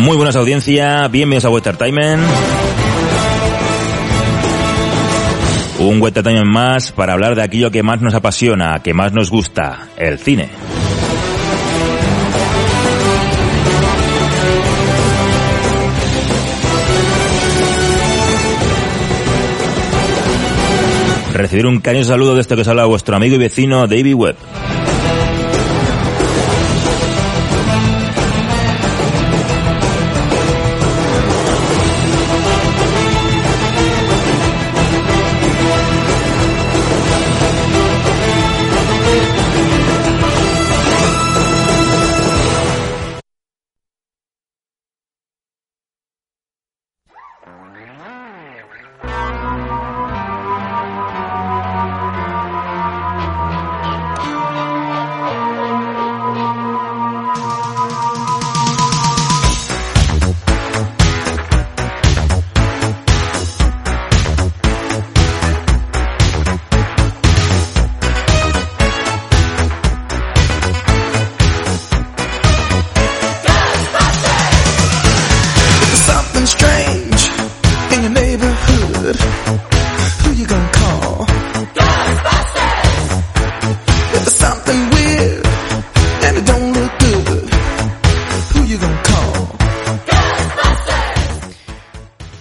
Muy buenas audiencia, bienvenidos a Entertainment. Un Entertainment más para hablar de aquello que más nos apasiona, que más nos gusta, el cine. Recibir un cariñoso saludo de esto que os habla vuestro amigo y vecino David Webb.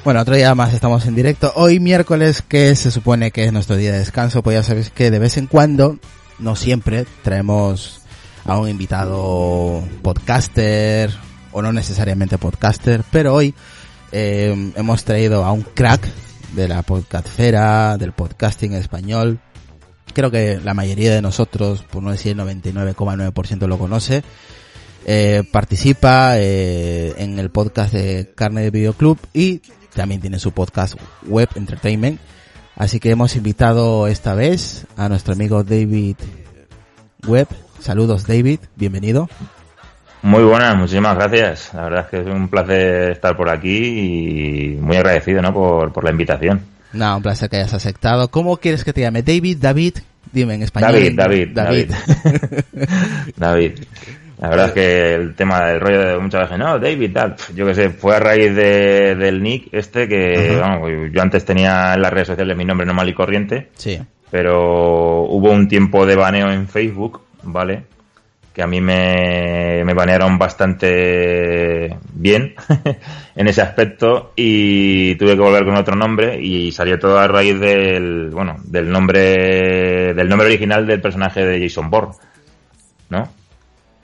Bueno, otro día más estamos en directo. Hoy miércoles, que se supone que es nuestro día de descanso, pues ya sabéis que de vez en cuando, no siempre, traemos a un invitado podcaster, o no necesariamente podcaster, pero hoy eh, hemos traído a un crack de la podcastfera, del podcasting español. Creo que la mayoría de nosotros, por no decir el 99,9% lo conoce. Eh, participa eh, en el podcast de Carne de Videoclub y también tiene su podcast Web Entertainment. Así que hemos invitado esta vez a nuestro amigo David Webb. Saludos David, bienvenido. Muy buenas, muchísimas gracias. La verdad es que es un placer estar por aquí y muy agradecido ¿no? por, por la invitación. No, un placer que hayas aceptado. ¿Cómo quieres que te llame? David, David, dime en español. David, David, David. David. La verdad es que el tema del rollo de muchas veces, no, David, tal, yo que sé, fue a raíz de, del nick este que, vamos, yo antes tenía en las redes sociales mi nombre normal y corriente, Sí. pero hubo un tiempo de baneo en Facebook, ¿vale? Que a mí me, me banearon bastante bien en ese aspecto y tuve que volver con otro nombre y salió todo a raíz del, bueno, del nombre, del nombre original del personaje de Jason Bourne, ¿no?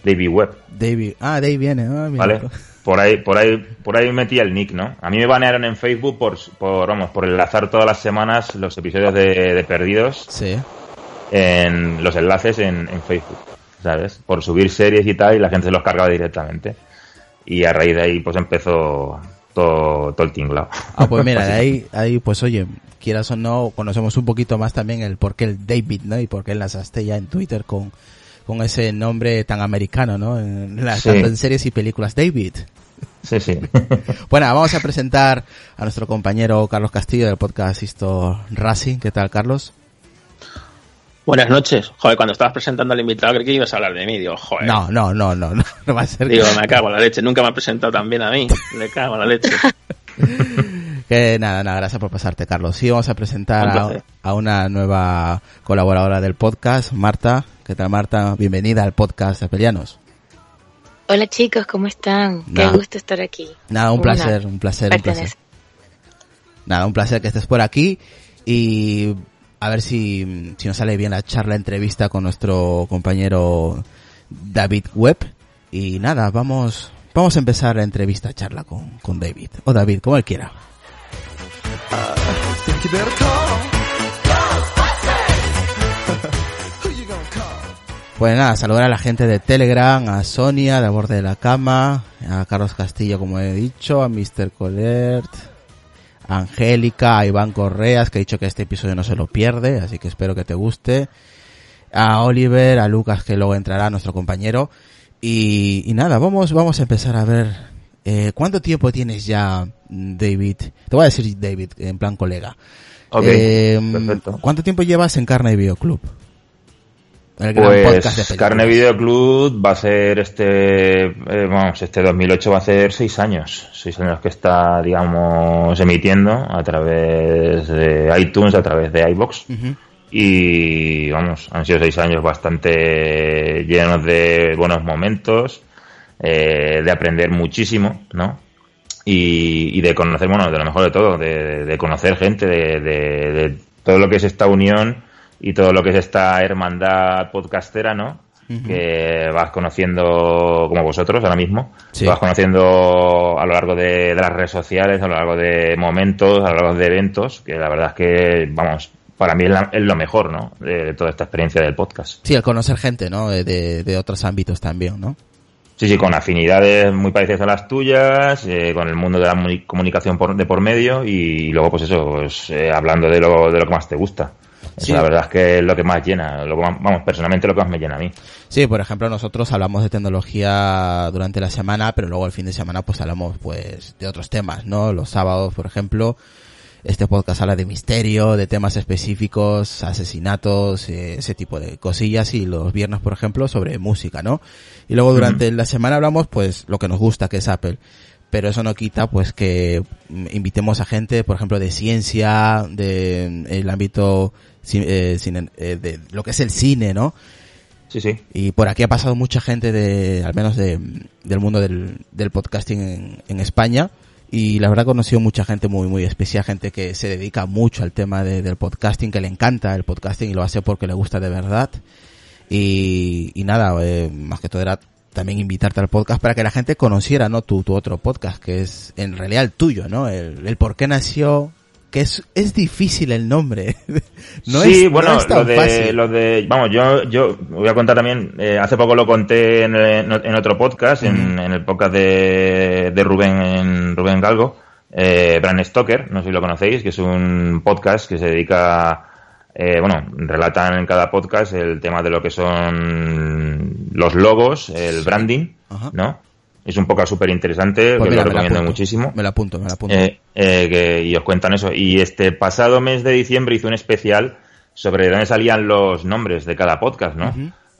David Webb. David. Ah, David viene. Ah, mira. ¿vale? Por ahí, por ahí, por ahí metí el nick, ¿no? A mí me banearon en Facebook por, por vamos, por enlazar todas las semanas los episodios de, de Perdidos Sí. en los enlaces en, en Facebook, ¿sabes? Por subir series y tal y la gente se los cargaba directamente. Y a raíz de ahí pues empezó todo, todo el tinglado. Ah, pues mira, de ahí, ahí, pues oye, quieras o no, conocemos un poquito más también el por qué el David, ¿no? Y por qué enlazaste ya en Twitter con, con ese nombre tan americano, ¿no? En las Sí. tanto en series y películas. David. Sí, sí. Bueno, vamos a presentar a nuestro compañero Carlos Castillo del podcast Isto Racing. ¿Qué tal, Carlos? Buenas noches. Joder, cuando estabas presentando al invitado creí que ibas a hablar de mí. Digo, joder. No, no, no, no, no, no va a ser Digo, me cago en la leche. Nunca me ha presentado tan bien a mí. Le cago en la leche. que nada, nada, gracias por pasarte, Carlos. Sí, vamos a presentar Un a, una nueva colaboradora del podcast, Marta. ¿Qué tal, Marta? Bienvenida al podcast de Pelianos. Hola chicos, ¿cómo están? Nada. Qué gusto estar aquí. Nada, un placer, un placer, un placer. Nada, un placer que estés por aquí y a ver si, si nos sale bien la charla, entrevista con nuestro compañero David Webb. Y nada, vamos, vamos a empezar la entrevista, charla con, con David. O David, como él quiera. Pues nada, saludar a la gente de Telegram, a Sonia, de Borde de la Cama, a Carlos Castillo, como he dicho, a Mr. Colert, a Angélica, a Iván Correas, que ha dicho que este episodio no se lo pierde, así que espero que te guste. A Oliver, a Lucas, que luego entrará, nuestro compañero. Y, y nada, vamos, vamos a empezar a ver, eh, ¿cuánto tiempo tienes ya, David? Te voy a decir David, en plan colega. Ok, Eh, perfecto. ¿Cuánto tiempo llevas en Carne y Videoclub? El gran de Pues. Carne Video Club va a ser este, eh, vamos, este 2008 va a ser seis años, seis años que está, digamos, emitiendo a través de iTunes, a través de iBox y vamos, han sido seis años bastante llenos de buenos momentos, eh, de aprender muchísimo, ¿no? Y, y de conocer, bueno, de lo mejor de todo, de, de conocer gente, de, de- de todo lo que es esta unión y todo lo que es esta hermandad podcastera, ¿no? Que vas conociendo como vosotros ahora mismo, Sí. vas conociendo a lo largo de, las redes sociales, a lo largo de momentos, a lo largo de eventos, que la verdad es que, vamos, para mí es, la- es lo mejor, ¿no? De, toda esta experiencia del podcast. Sí, el conocer gente, ¿no? De otros ámbitos también, ¿no? Sí, sí, con afinidades muy parecidas a las tuyas, eh, con el mundo de la muni- comunicación por, de por medio y, luego, pues eso, pues, eh, hablando de lo, de lo que más te gusta. Sí. la verdad es que es lo que más llena, lo que más- vamos, personalmente lo que más me llena a mí. Sí, por ejemplo, nosotros hablamos de tecnología durante la semana, pero luego el fin de semana pues hablamos pues de otros temas, ¿no? Los sábados, por ejemplo, este podcast habla de misterio, de temas específicos, asesinatos, eh, ese tipo de cosillas y los viernes, por ejemplo, sobre música, ¿no? Y luego durante la semana hablamos pues lo que nos gusta, que es Apple. Pero eso no quita pues que mm, invitemos a gente, por ejemplo, de ciencia, de mm, el ámbito eh, cine- eh, de lo que es el cine, ¿no? Sí, sí. Y por aquí ha pasado mucha gente de, al menos de, del mundo del, del podcasting en, en España. Y la verdad he conocido mucha gente muy, muy especial, gente que se dedica mucho al tema de- del podcasting, que le encanta el podcasting y lo hace porque le gusta de verdad. Y, y nada, eh, más que todo era también invitarte al podcast para que la gente conociera, ¿no? Tu, tu otro podcast, que es en realidad el tuyo, ¿no? El, el por qué nació, que es, es difícil el nombre. no sí, es, no bueno, es tan lo de, fácil. lo de, vamos, yo, yo voy a contar también, eh, hace poco lo conté en, en- en otro podcast, en, en el podcast de, de Rubén, en Rubén Galgo, eh, Bran Stoker, no sé si lo conocéis, que es un podcast que se dedica, eh, bueno, relatan en cada podcast el tema de lo que son los logos, el branding, Ajá. ¿no? Es un podcast súper interesante, Pues que mira, lo me la recomiendo apunto. muchísimo. Me lo apunto, me lo apunto. Eh, eh, que- y os cuentan eso. Y este pasado mes de diciembre hice un especial sobre dónde salían los nombres de cada podcast, ¿no?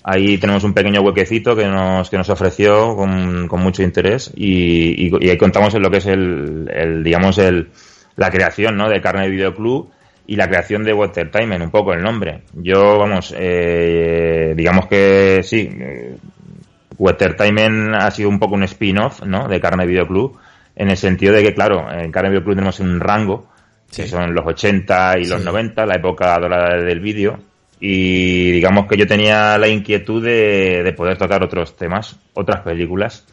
Ahí tenemos un pequeño huequecito que nos, que nos ofreció con, con mucho interés y, y- y ahí contamos en lo que es el, el, digamos, el, la creación, ¿no? De Carne Video Club y la creación de Watertimen, un poco el nombre. Yo, vamos, eh, digamos que sí, Watertimen ha sido un poco un spin-off, ¿no? De Carne Video Club, en el sentido de que, claro, en Carne Video Club tenemos un rango, que son los 80 y los Sí. 90, la época dorada del vídeo, y digamos que yo tenía la inquietud de, de poder tocar otros temas, otras películas,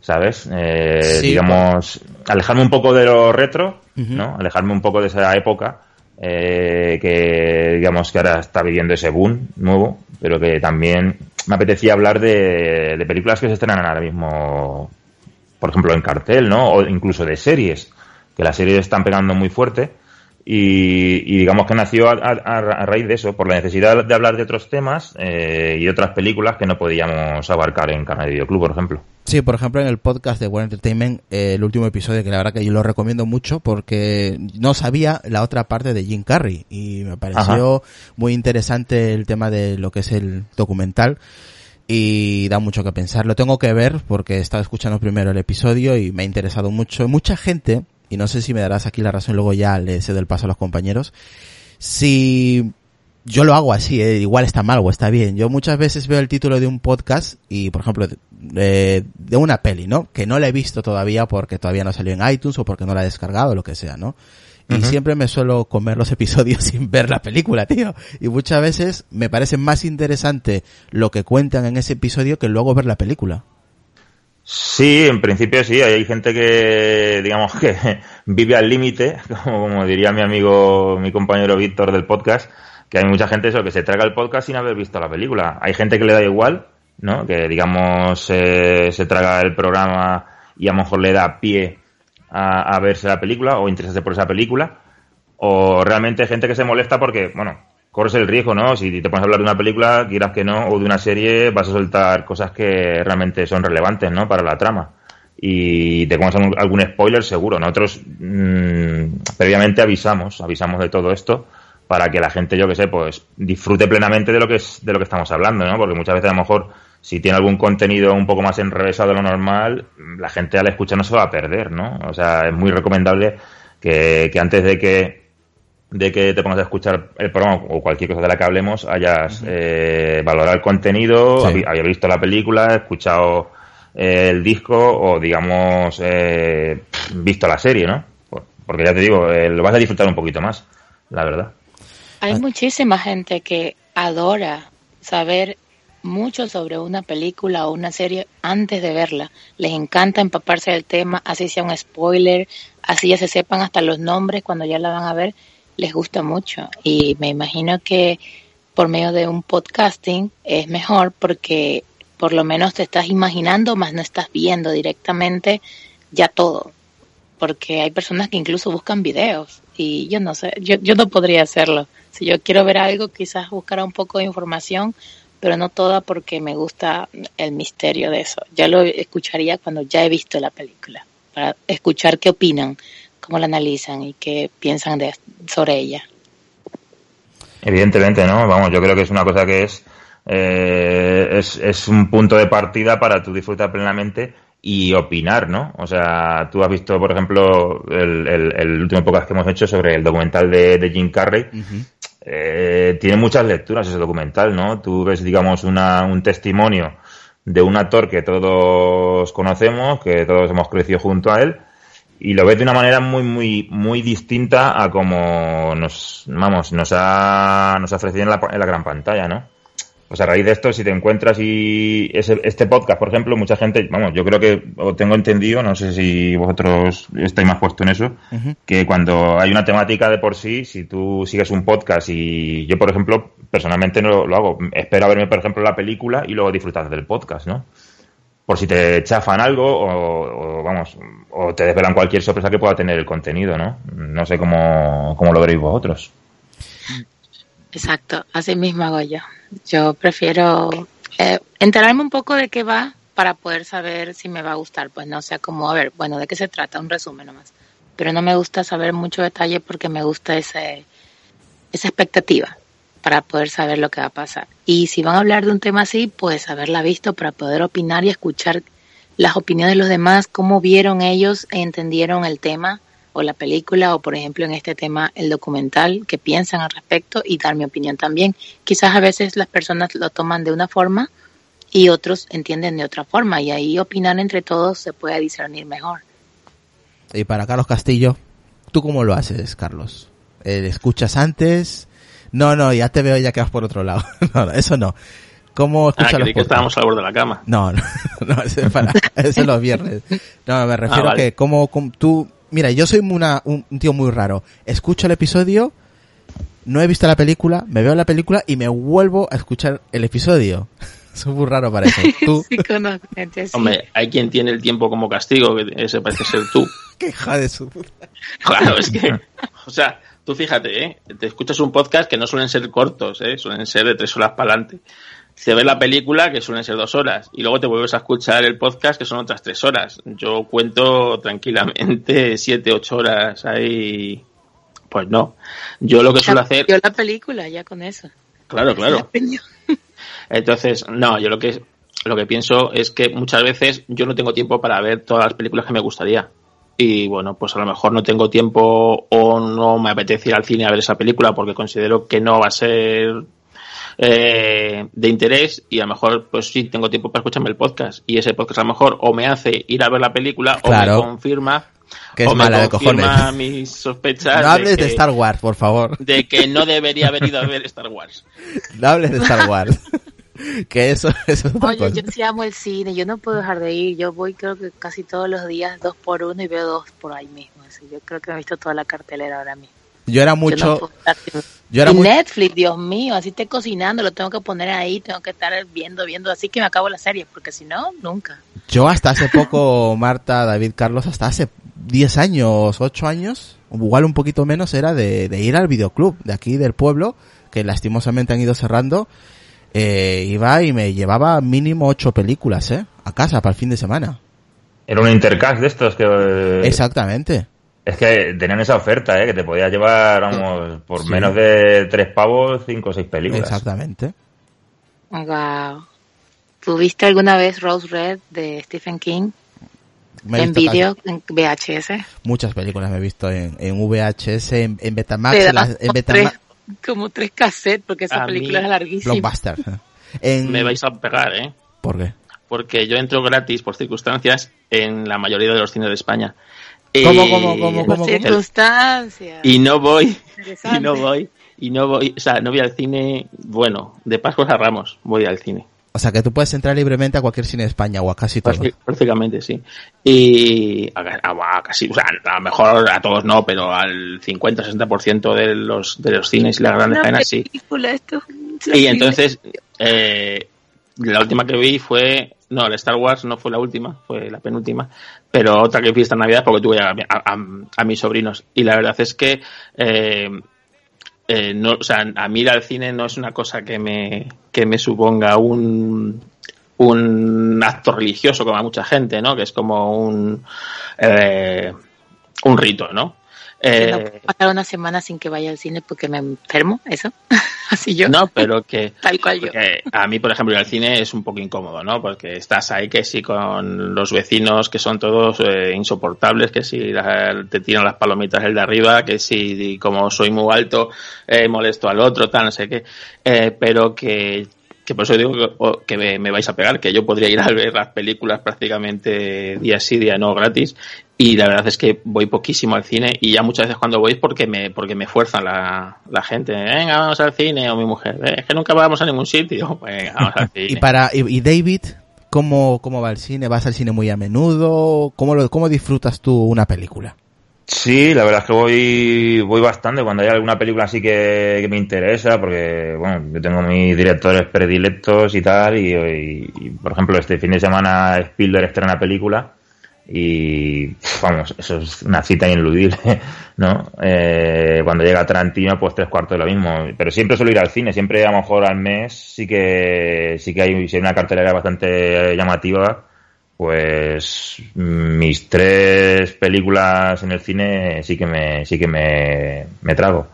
¿sabes? Eh, Sí, digamos, alejarme un poco de lo retro. ¿no? Alejarme un poco de esa época, eh, que digamos que ahora está viviendo ese boom nuevo, pero que también me apetecía hablar de, de películas que se estrenan ahora mismo, por ejemplo, en cartel, ¿no? O incluso de series, que las series están pegando muy fuerte. Y, y digamos que nació a, a- a raíz de eso, por la necesidad de hablar de otros temas eh, y de otras películas que no podíamos abarcar en Canal de Videoclub, por ejemplo. Sí, por ejemplo, en el podcast de One Entertainment, eh, el último episodio, que la verdad que yo lo recomiendo mucho porque no sabía la otra parte de Jim Carrey y me pareció muy interesante el tema de lo que es el documental y da mucho que pensar. Lo tengo que ver porque he estado escuchando primero el episodio y me ha interesado mucho. Mucha gente, y no sé si me darás aquí la razón, luego ya le cedo el paso a los compañeros, si yo lo hago así, eh, igual está mal o está bien. Yo muchas veces veo el título de un podcast y, por ejemplo, de, de una peli, ¿no? Que no la he visto todavía porque todavía no salió en iTunes o porque no la he descargado o lo que sea, ¿no? Y siempre me suelo comer los episodios sin ver la película, tío. Y muchas veces me parece más interesante lo que cuentan en ese episodio que luego ver la película. Sí, en principio sí, hay gente que, digamos que vive al límite, como, diría mi amigo, mi compañero Víctor del podcast, que hay mucha gente eso que se traga el podcast sin haber visto la película. Hay gente que le da igual, ¿no? Que digamos eh, se traga el programa y a lo mejor le da pie a, a verse la película o interesarse por esa película. O realmente hay gente que se molesta porque, bueno, corres el riesgo, ¿no? Si te pones a hablar de una película, quieras que no, o de una serie, vas a soltar cosas que realmente son relevantes, ¿no? Para la trama. Y te pones algún, spoiler seguro. Nosotros mm, previamente avisamos, avisamos de todo esto para que la gente, yo que sé, pues disfrute plenamente de lo que es, de lo que estamos hablando, ¿no? Porque muchas veces a lo mejor si tiene algún contenido un poco más enrevesado de lo normal, la gente al escuchar no se va a perder, ¿no? O sea, es muy recomendable que antes de que de que te pongas a escuchar el programa o cualquier cosa de la que hablemos, hayas eh, valorado el contenido, Sí. hayas visto la película, escuchado eh, el disco o, digamos, eh, visto la serie, ¿no? Por- Porque ya te digo, eh, lo vas a disfrutar un poquito más, la verdad. Hay Ah. muchísima gente que adora saber mucho sobre una película o una serie antes de verla. Les encanta empaparse del tema, así sea un spoiler, así ya se sepan hasta los nombres cuando ya la van a ver. Les gusta mucho. Y me imagino que por medio de un podcasting es mejor porque por lo menos te estás imaginando, más no estás viendo directamente ya todo porque hay personas que incluso buscan videos y yo no sé, yo, yo no podría hacerlo. Si yo quiero ver algo, quizás buscar un poco de información, pero no toda porque me gusta el misterio de eso. Ya lo escucharía cuando ya he visto la película, para escuchar qué opinan, cómo la analizan y qué piensan de, sobre ella. Evidentemente, ¿no? Vamos, yo creo que es una cosa que es, eh, es, es un punto de partida para tú disfrutar plenamente y opinar, ¿no? O sea, tú has visto, por ejemplo, el, el, el último podcast que hemos hecho sobre el documental de, de Jim Carrey. Eh, tiene muchas lecturas ese documental, ¿no? Tú ves, digamos, una, un testimonio de un actor que todos conocemos, que todos hemos crecido junto a él, y lo ves de una manera muy, muy, muy distinta a como nos, vamos, nos ha, nos ha ofrecido en la, en la gran pantalla, ¿no? Pues a raíz de esto, si te encuentras y ese, este podcast, por ejemplo, mucha gente, vamos, yo creo que, o tengo entendido, no sé si vosotros estáis más puestos en eso, que cuando hay una temática de por sí, si tú sigues un podcast y yo, por ejemplo, personalmente no lo, lo hago, espero a verme, por ejemplo, la película y luego disfrutar del podcast, ¿no? Por si te chafan algo o, o, vamos, o te desvelan cualquier sorpresa que pueda tener el contenido, ¿no? No sé cómo, cómo lo veréis vosotros. Exacto, así mismo hago yo. Yo prefiero eh, enterarme un poco de qué va para poder saber si me va a gustar. Pues no sea como, a ver, bueno, ¿de qué se trata? Un resumen nomás. Pero no me gusta saber mucho detalle porque me gusta ese, esa expectativa para poder saber lo que va a pasar. Y si van a hablar de un tema así, pues haberla visto para poder opinar y escuchar las opiniones de los demás, cómo vieron ellos entendieron el tema o la película o por ejemplo en este tema el documental, qué piensan al respecto y dar mi opinión también. Quizás a veces las personas lo toman de una forma y otros entienden de otra forma y ahí opinar entre todos se puede discernir mejor. Y para Carlos Castillo, ¿tú cómo lo haces, Carlos? Eh, ¿Escuchas antes? No, no, ya te veo ya que vas por otro lado. no, no, eso no. ¿Cómo Ah, escuchas los creí que estábamos al borde de la cama. No, no, no, ese es para, ese es los viernes. No, me refiero Ah, vale. que como, como tú, mira, yo soy una, un, tío muy raro. Escucho el episodio, no he visto la película, me veo la película y me vuelvo a escuchar el episodio. Soy muy raro para eso. Tú, Sí, así. Hombre, hay quien tiene el tiempo como castigo, que ese parece ser tú. qué hija de su puta. Claro, es que, o sea, tú fíjate, ¿eh? te escuchas un podcast que no suelen ser cortos, ¿eh? suelen ser de tres horas para adelante. Te ves la película, que suelen ser dos horas, y luego te vuelves a escuchar el podcast, que son otras tres horas. Yo cuento tranquilamente siete, ocho horas ahí. Pues no. Yo lo que suelo hacer. Yo la película ya con eso. Claro, La claro. Entonces, no, yo lo que lo que pienso es que muchas veces yo no tengo tiempo para ver todas las películas que me gustaría. Y bueno, pues a lo mejor no tengo tiempo o no me apetece ir al cine a ver esa película porque considero que no va a ser eh, de interés y a lo mejor pues sí tengo tiempo para escucharme el podcast y ese podcast a lo mejor o me hace ir a ver la película Claro. o me confirma Que es o me de confirma cojones. mis sospechas No hables que, de Star Wars, por favor. de que no debería haber ido a ver Star Wars. No hables de Star Wars. que eso, eso es otra Oye, cosa. yo sí amo el cine, yo no puedo dejar de ir. Yo voy creo que casi todos los días dos por uno y veo dos por ahí mismo. Así, yo creo que he visto toda la cartelera ahora mismo. Yo era Yo no mucho... puedo Yo era y muy... Netflix, Dios mío, así esté cocinando, lo tengo que poner ahí, tengo que estar viendo, viendo, así que me acabo la serie, porque si no, nunca. Yo hasta hace poco, Marta, David, Carlos, hasta hace 10 años, 8 años, igual un poquito menos, era de, de ir al videoclub de aquí del pueblo, que lastimosamente han ido cerrando. Eh, iba y me llevaba mínimo 8 películas, ¿eh? A casa para el fin de semana. Era un intercast de estos que... Exactamente. Es que tenían esa oferta, ¿eh? Que te podías llevar, vamos, por Sí. menos de tres pavos, cinco o seis películas. Exactamente. Wow. ¿Tuviste alguna vez Rose Red de Stephen King en vídeo, en VHS? Muchas películas me he visto en, en VHS, en, en Betamax, en, las- en Betamax, como tres cassettes, porque esa A película mí- es larguísima. Blockbuster. En, Me vais a pegar, ¿eh? ¿Por qué? Porque yo entro gratis por circunstancias en la mayoría de los cines de España. Eh, ¿Cómo, cómo, cómo, cómo? circunstancias. Y no voy, y no voy, y no voy, o sea, no voy al cine, bueno, de Pascua a Ramos voy al cine. O sea, que tú puedes entrar libremente a cualquier cine de España o a casi todos. Prácti- Prácticamente, sí. Y a, a- a casi, o sea, a lo mejor a todos no, pero al 50-60% de los, de los cines y las grandes cadenas sí. esto Y entonces, eh, la última que vi fue, no, la Star Wars no fue la última, fue la penúltima, pero otra que vi esta Navidad porque tuve a, a- a- a mis sobrinos. Y la verdad es que, eh, eh, no, o sea, a mí ir al cine no es una cosa que me, que me suponga un, un acto religioso como a mucha gente, ¿no? Que es como un, eh, un rito, ¿no? Eh, no puedo pasar una semana sin que vaya al cine porque me enfermo, eso. Así yo. no, pero que, Tal cual yo. A mí, por ejemplo, ir al cine es un poco incómodo, ¿no? Porque estás ahí que sí con los vecinos que son todos eh, insoportables, que si te tiran las palomitas el de arriba, que si como soy muy alto eh, molesto al otro, tal, no sé qué. Pero que, que por eso digo que, que me, me vais a pegar, que yo podría ir a ver las películas prácticamente día sí, día no gratis. Y la verdad es que voy poquísimo al cine y ya muchas veces cuando voy es porque me, porque me fuerzan la, la gente. Venga, vamos al cine o mi mujer. "Eh, Es que nunca vamos a ningún sitio. Venga, vamos al cine. Y para y, y David, ¿cómo, ¿cómo va el cine? ¿Vas al cine muy a menudo? ¿Cómo, lo, ¿Cómo disfrutas tú una película? Sí, la verdad es que voy, voy bastante cuando hay alguna película así que, que me interesa, porque, bueno, yo tengo mis directores predilectos y tal, y, y- y, por ejemplo, este fin de semana Spielberg estrena película, y, vamos, eso es una cita ineludible, ¿no? Eh, cuando llega Tarantino, pues tres cuartos de lo mismo, pero siempre suelo ir al cine, siempre a lo mejor al mes sí que, sí que hay una cartelera bastante llamativa, pues mis tres películas en el cine sí que me sí que me, me trago.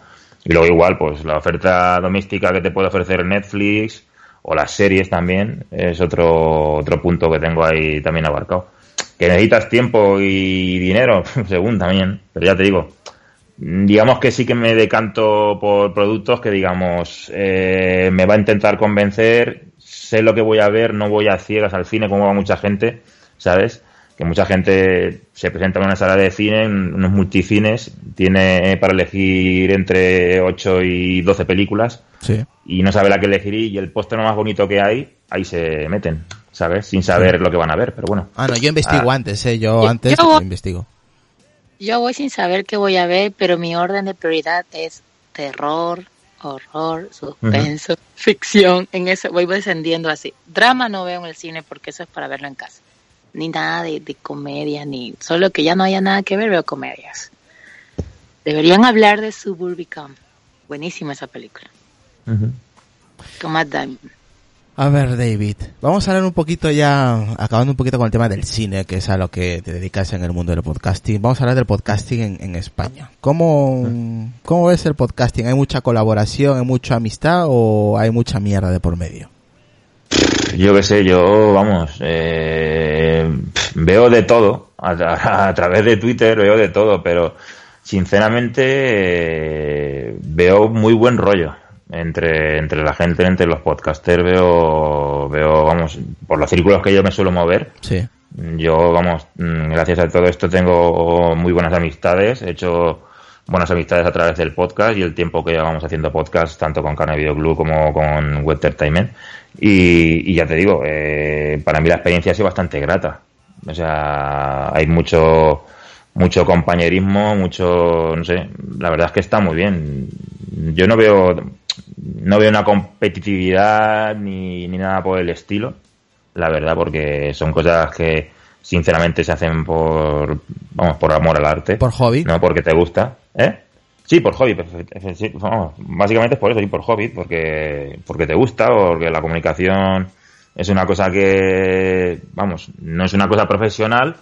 Y luego igual pues la oferta doméstica que te puede ofrecer Netflix o las series también es otro otro punto que tengo ahí también abarcado. Que necesitas tiempo y dinero según también. Pero ya te digo digamos que sí que me decanto por productos que digamos eh, me va a intentar convencer sé lo que voy a ver no voy a ciegas al cine como va mucha gente sabes que mucha gente se presenta en una sala de cine en unos multicines tiene para elegir entre 8 y 12 películas Sí. y no sabe la que elegir y el póster más bonito que hay ahí se meten sabes sin saber lo que van a ver pero bueno Ah, no, yo investigo Ah. antes, ¿eh? Yo Yo- antes yo- investigo. Yo voy sin saber qué voy a ver, pero mi orden de prioridad es terror, horror, suspenso, ficción. En eso voy descendiendo así. Drama no veo en el cine porque eso es para verlo en casa. Ni nada de, de comedia, ni solo que ya no haya nada que ver, veo comedias. Deberían hablar de Suburbicon. Buenísima esa película. Con Matt Damon. A ver, David, vamos a hablar un poquito ya, acabando un poquito con el tema del cine, que es a lo que te dedicas en el mundo del podcasting. Vamos a hablar del podcasting en, en España. ¿Cómo, ¿Cómo ves el podcasting? ¿Hay mucha colaboración, hay mucha amistad o hay mucha mierda de por medio? Yo qué sé, yo, vamos, eh, veo de todo, a, través de Twitter veo de todo, pero sinceramente eh, veo muy buen rollo entre, entre la gente, entre los podcasters, veo, veo, vamos, por los círculos que yo me suelo mover, Sí. yo, vamos, mm, gracias a todo esto tengo muy buenas amistades, he hecho buenas amistades a través del podcast y el tiempo que llevamos haciendo podcast, tanto con Carne Video Club como con Web Entertainment. Y, y ya te digo, eh, para mí la experiencia ha sido bastante grata. O sea, hay mucho, mucho compañerismo, mucho, no sé, la verdad es que está muy bien. Yo no veo, no veo una competitividad ni, ni nada por el estilo, la verdad, porque son cosas que sinceramente se hacen por, vamos, por amor al arte. Por hobby. No porque te gusta, ¿eh? Sí, por hobby, vamos, básicamente es por eso, y por hobby, porque, porque te gusta, porque la comunicación es una cosa que, vamos, no es una cosa profesional,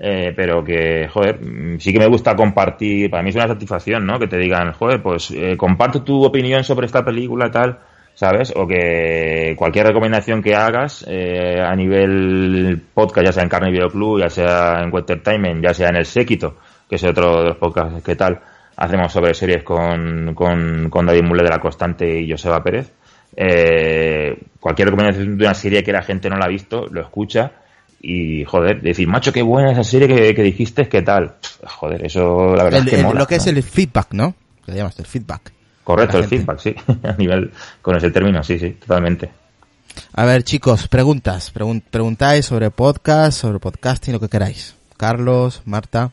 eh, pero que, joder, sí que me gusta compartir, para mí es una satisfacción, ¿no? Que te digan, joder, pues eh, comparto tu opinión sobre esta película, tal, ¿sabes? O que cualquier recomendación que hagas eh, a nivel podcast, ya sea en Carne Club, ya sea en Entertainment, ya sea en El Séquito, que es otro de los podcasts que tal, hacemos sobre series con, con, con David Mule de la Constante y Joseba Pérez. Eh, cualquier recomendación de una serie que la gente no la ha visto, lo escucha y, joder, decir, macho, qué buena esa serie que, que dijiste, ¿qué tal? Joder, eso la verdad El- es que el- mola, lo que es el feedback, ¿no? Que le llamas el feedback. Correcto, el gente. feedback, sí. a nivel, con ese término, sí, sí, totalmente. A ver, chicos, preguntas. Pregun- preguntáis sobre podcast, sobre podcasting, lo que queráis. Carlos, Marta.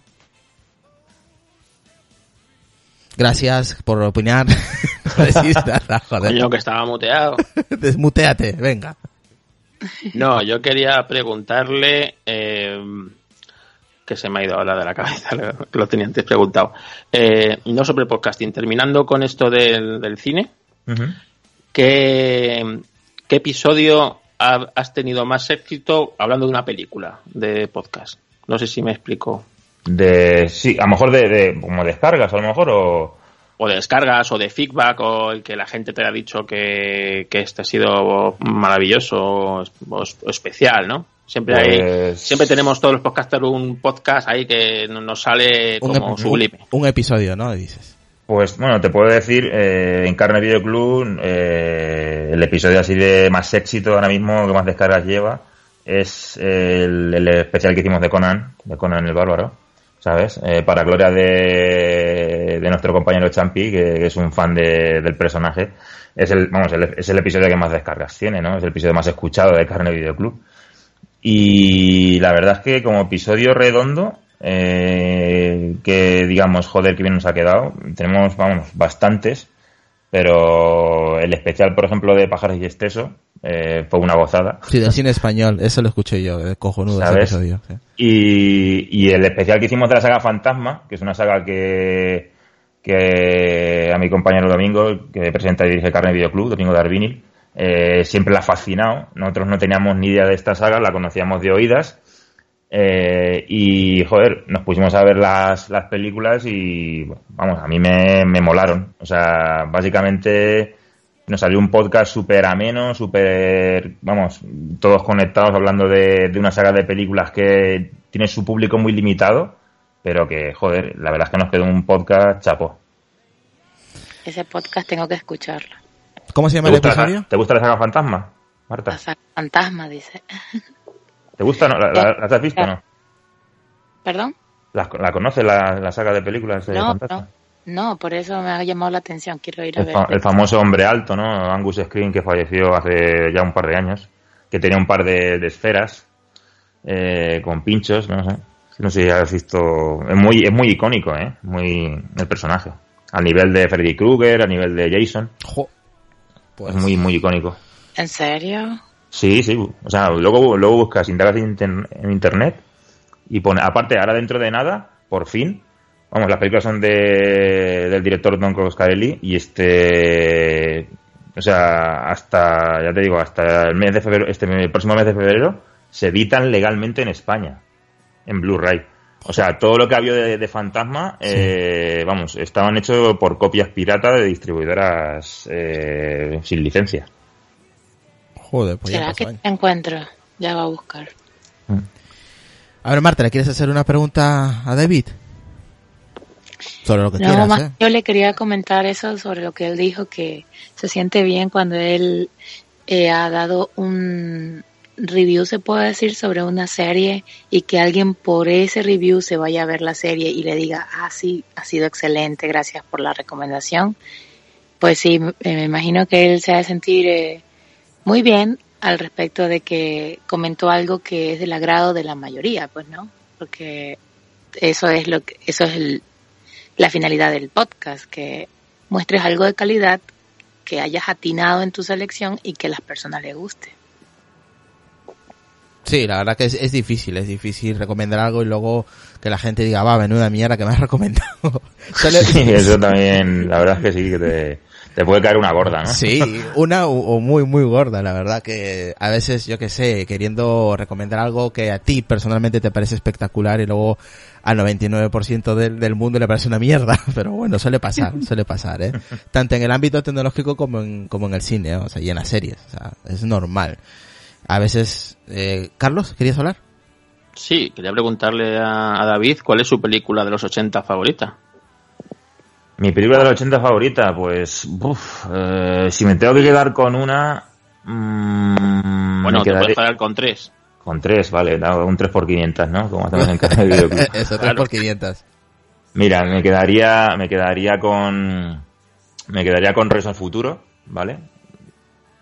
Gracias por opinar. No decís nada, joder. Coño, que estaba muteado. Desmuteate, venga. No, yo quería preguntarle, eh, que se me ha ido ahora de la cabeza, que lo tenía antes preguntado, Eh, no sobre podcasting, terminando con esto del, del cine. ¿qué, qué episodio ha- has tenido más éxito hablando de una película de podcast? No sé si me explico. De, sí, a lo mejor de, de como descargas, a lo mejor, o... O de descargas, o de feedback, o el que la gente te ha dicho que, que este ha sido maravilloso o, o especial, ¿no? Siempre hay, Pues- siempre tenemos todos los podcasters un podcast ahí que nos sale Un, como ep- sublime. un- un episodio, ¿no? Dices. Pues bueno, te puedo decir, eh, en Carne Video Club, eh, el episodio así de más éxito ahora mismo, que más descargas lleva, es el, el especial que hicimos de Conan, de Conan el Bárbaro, ¿sabes? Eh, para gloria de, de nuestro compañero Champi, que, que es un fan de- del personaje. Es el, vamos, el- es el episodio que más descargas tiene, ¿no? Es el episodio más escuchado de Carne Video Club. Y la verdad es que como episodio redondo, eh, que digamos, joder, que bien nos ha quedado, tenemos, vamos, bastantes, pero el especial, por ejemplo, de Pájaros y Esteso, eh, fue una gozada. Sí, del cine español, eso lo escuché yo, de cojonudo ese ¿Sabes? episodio. sí. Y, y el especial que hicimos de la saga Fantasma, que es una saga que, que a mi compañero Domingo, que presenta y dirige Carne Video Club, Domingo de Arvinil, eh, siempre la ha fascinado. Nosotros no teníamos ni idea de esta saga, la conocíamos de oídas. Eh, y, joder, nos pusimos a ver las, las películas y, vamos, a mí me, me molaron. O sea, básicamente nos salió un podcast súper ameno, súper, vamos, todos conectados hablando de, de una saga de películas que tiene su público muy limitado, pero que, joder, la verdad es que nos quedó un podcast chapo. Ese podcast tengo que escucharlo. ¿Cómo se ¿Te llama el la, episodio? ¿Te gusta la saga Fantasma, Marta? La saga fantasma, dice. ¿Te gusta? No? ¿La, la- ¿Las has visto o no? ¿Perdón? ¿La, la conoces la, la saga de películas de No, Fantasma? no. No, por eso me ha llamado la atención. Quiero ir a El, ver. fa- el famoso hombre alto, ¿no? Angus Screen, que falleció hace ya un par de años, que tenía un par de, de esferas eh, con pinchos, no sé. No sé si has visto. Es muy, es muy icónico, ¿eh? Muy el personaje. A nivel de Freddy Krueger, a nivel de Jason. Jo. Pues, Es muy, muy icónico. ¿En serio? Sí, sí. O sea, luego, luego buscas, indagas en internet y pone, aparte, ahora dentro de nada, por fin, vamos, las películas son de, del director Don Coscarelli y este, o sea, hasta, ya te digo, hasta el mes de febrero, este el próximo mes de febrero, se editan legalmente en España, en Blu-ray. O sea, todo lo que había de, de Fantasma, eh, vamos, estaban hechos por copias piratas de distribuidoras eh, sin licencia. Joder, pues ya ¿Será que te encuentro? Ya va a buscar. A ver, Marta, ¿le quieres hacer una pregunta a David? Sobre lo que No, quieras, más- ¿eh? yo le quería comentar eso sobre lo que él dijo, que se siente bien cuando él eh, ha dado un review, se puede decir, sobre una serie y que alguien por ese review se vaya a ver la serie y le diga, ah, sí, ha sido excelente, gracias por la recomendación. Pues sí, me me imagino que él se ha de sentir eh, muy bien al respecto de que comentó algo que es del agrado de la mayoría, pues, ¿no? Porque eso es lo que, eso es el- la finalidad del podcast, que muestres algo de calidad, que hayas atinado en tu selección y que a las personas les guste. Sí, la verdad que es, es difícil, es difícil recomendar algo y luego que la gente diga, va, menuda mierda que me has recomendado. Sí, eso también, la verdad es que sí, que te, te puede caer una gorda, ¿no? Sí, una o, o muy, muy gorda, la verdad que a veces, yo que sé, queriendo recomendar algo que a ti personalmente te parece espectacular y luego al 99% del, del mundo le parece una mierda, pero bueno, suele pasar, suele pasar, ¿eh? Tanto en el ámbito tecnológico como en, como en el cine, ¿eh? o sea, y en las series, o sea, es normal. A veces, eh, Carlos, ¿querías hablar? Sí, quería preguntarle a, a David cuál es su película de los 80 favorita. Mi película de los 80 favorita, pues, uf, eh, si me tengo que quedar con una, mm, Bueno, te puedes quedar con tres. con tres, vale, un 3 por 500, ¿no? Como hacemos en cada videoclub. Eso, 3 Claro. por 500. Mira, me quedaría, me quedaría con, me quedaría con Regreso al Futuro, ¿vale?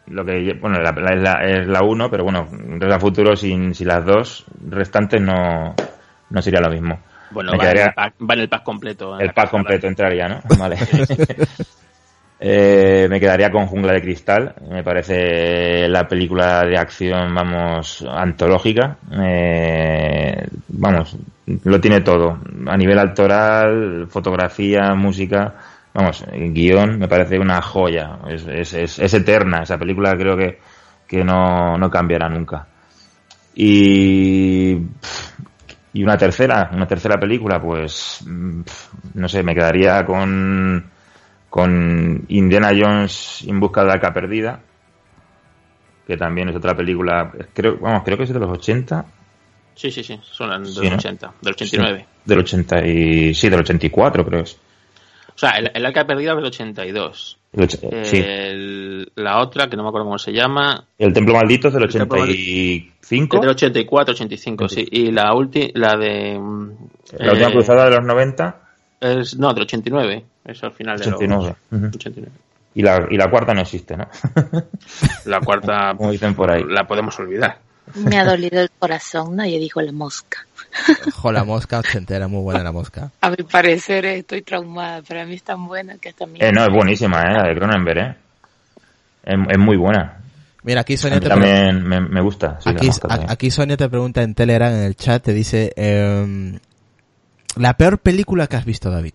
Lo que, bueno, la, la- es la, es la uno, pero bueno, Regreso al Futuro sin, sin las dos restantes no, no sería lo mismo. Bueno, va en, el pack, va en el pack completo. El la pack completo entraría, ¿no? Vale. Eh, me quedaría con Jungla de Cristal. Me parece la película de acción, vamos, antológica. Eh, vamos, lo tiene todo. A nivel actoral, fotografía, música, vamos, guion, me parece una joya. Es, es, es, es eterna. Esa película creo que, que no, no cambiará nunca. Y, y una tercera, una tercera película, pues, mm, no sé, me quedaría con, con Indiana Jones en busca de la arca perdida, que también es otra película, creo, vamos, creo que es de los 80. Sí, sí, sí, son de los Sí, ¿no? 80, del 89. Sí, del 80 y, sí, del 84 creo es. O sea, el, el arca perdida es del 82. El Eh, sí. El- la otra, que no me acuerdo cómo se llama, El Templo Maldito es del El Templo Maldito. 85. es del 84, 85, sí. Y la última, la de... mm, La última eh, cruzada de los 90 Es, no, del 89. Es al final de 89, los... ujú. 89. y la, y la cuarta no existe, ¿no? La cuarta Como dicen por ahí. la podemos olvidar. Me ha dolido el corazón, nadie dijo la mosca. Jo, la mosca ochentera, muy buena la mosca. A mi parecer eh, estoy traumada, para mí es tan buena que hasta a mí... Eh, no, es buenísima, ¿eh? La de Cronenberg, ¿eh? Es, es muy buena. Mira, aquí A Sonia te, también me, me gusta. sí, la aquí, mosca a- también. aquí Sonia te pregunta en Telegram, en el chat, te dice, em, la peor película que has visto, David.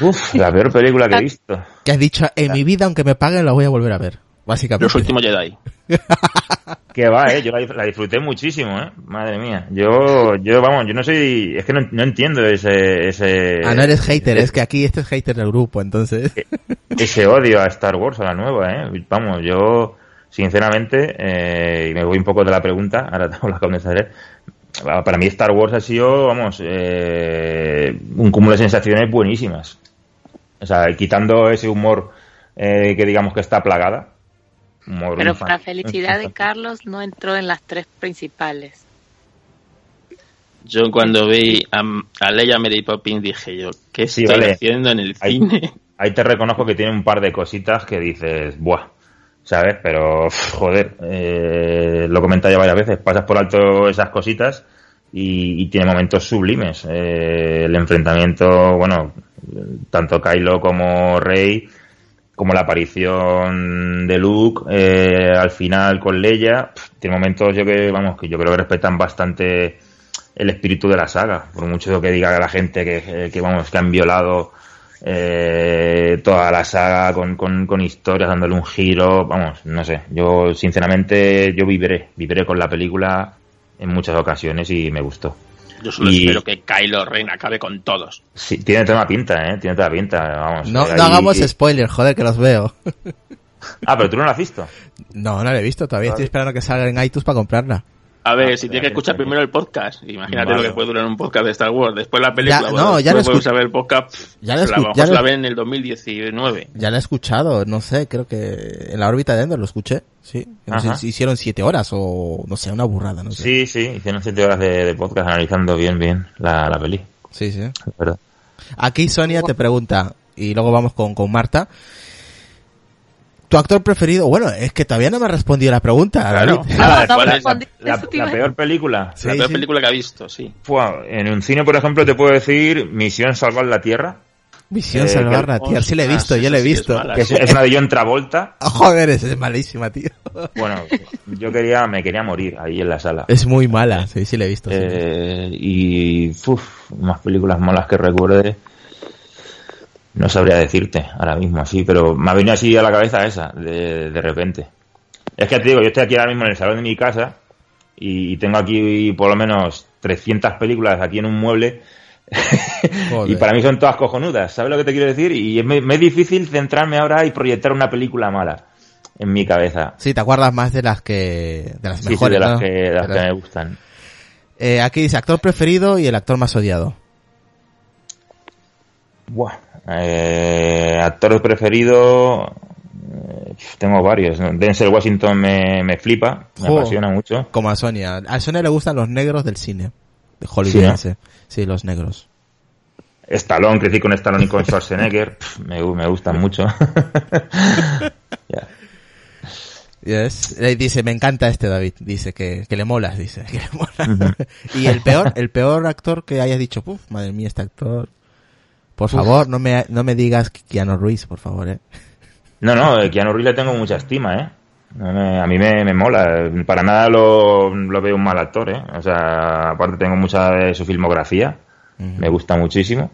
Uf, la peor película que he visto. Que has dicho, en mi vida, aunque me paguen, la voy a volver a ver. Básicamente. Los últimos Jedi. Que va, eh, yo la, la disfruté muchísimo, eh. Madre mía. Yo, yo, vamos, yo no soy, es que no, no entiendo ese, ese. Ah, no eres hater, ese, es que aquí este es hater del grupo, entonces. ese odio a Star Wars, a la nueva, eh. Vamos, yo, sinceramente, eh, y me voy un poco de la pregunta, ahora tengo la contestaré. Para mí Star Wars ha sido, vamos, eh, un cúmulo de sensaciones buenísimas. O sea, quitando ese humor eh, que digamos que está plagada. Pero para felicidad de Carlos no entró en las tres principales. Yo cuando vi a, a Leia Mary Poppins dije yo, ¿qué Sí, estoy vale. haciendo en el Ahí- cine? Ahí te reconozco que tiene un par de cositas que dices, buah, ¿sabes? Pero, joder, eh, lo he comentado ya varias veces, pasas por alto esas cositas y, y tiene momentos sublimes. Eh, el enfrentamiento, bueno, tanto Kylo como Rey, como la aparición de Luke eh, al final con Leia, tiene momentos yo que, vamos, que yo creo que respetan bastante el espíritu de la saga, por mucho que diga la gente que, que vamos, que han violado eh, toda la saga con, con, con historias dándole un giro, vamos, no sé, yo sinceramente yo viviré, viviré con la película en muchas ocasiones y me gustó. Yo solo Y- espero que Kylo Ren acabe con todos. Sí, tiene toda la pinta, eh, tiene toda la pinta, vamos. No, eh, no ahí- hagamos spoilers, joder, que los veo. Ah, pero tú no la has visto. No, no la he visto, todavía estoy esperando que salga en iTunes para comprarla. A ver, Ah, si ya, tiene que escuchar primero el podcast. Imagínate Vale. lo que puede durar un podcast de Star Wars. Después la película. Ya, bueno, no, ya lo después ver el podcast. pff, Ya lo la escu- vamos ya a lo- ver en el 2019. Ya la he escuchado, no sé, creo que en la órbita de Endor lo escuché, sí. No sé si hicieron siete horas o, no sé, una burrada, no sé. Sí, sí, hicieron siete horas de, de podcast analizando bien, bien la, la peli. Sí, sí. Es verdad. Aquí Sonia te pregunta, y luego vamos con, con Marta. ¿Tu actor preferido. Bueno, es que todavía no me ha respondido la pregunta. Claro. Ah, No. La, la iba a- peor película. Sí, la peor sí. película que ha visto, sí. Fua, en un cine, por ejemplo, te puedo decir Misión Salvar la Tierra, Misión Eh, salvar la tierra. Sí, la he visto, Ostras, yo la he sí que es visto. mala. que es, es una de John Travolta. Ah, Joder, esa es malísima, tío. Bueno, yo quería, me quería morir ahí en la sala. Es muy mala, sí, sí la he visto. sí. Eh, y uf, más películas malas que recuerde. No sabría decirte ahora mismo así, pero me ha venido así a la cabeza esa, de, de repente. Es que te digo, yo estoy aquí ahora mismo en el salón de mi casa y tengo aquí por lo menos 300 películas aquí en un mueble y para mí son todas cojonudas, ¿sabes lo que te quiero decir? Y es- me, me es difícil centrarme ahora y proyectar una película mala en mi cabeza. Sí, te acuerdas más de las que de las Sí, sí, mejores, de las, ¿no? que, de las De que me gustan. Eh, aquí dice actor preferido y el actor más odiado. Buah. Eh, actor preferido. eh, tengo varios. Denzel Washington me, me flipa, me apasiona mucho. Como a Sonia. A Sonia le gustan los negros del cine. De Hollywood. Sí, ¿no? ese. sí, los negros. Stallone, crecí con Stallone y con Schwarzenegger. me, me gustan mucho. Yes. Eh, Dice, me encanta este David. Dice que, que le molas, dice. Que le mola. y el peor, el peor actor que hayas dicho, puf, madre mía, este actor. Por favor, no me, no me digas Keanu Ruiz, por favor, eh. No, no, Keanu Reeves le tengo mucha estima, ¿eh? A mí me, me mola. Para nada lo, lo veo un mal actor, ¿eh? O sea, aparte tengo mucha de su filmografía. Me gusta muchísimo.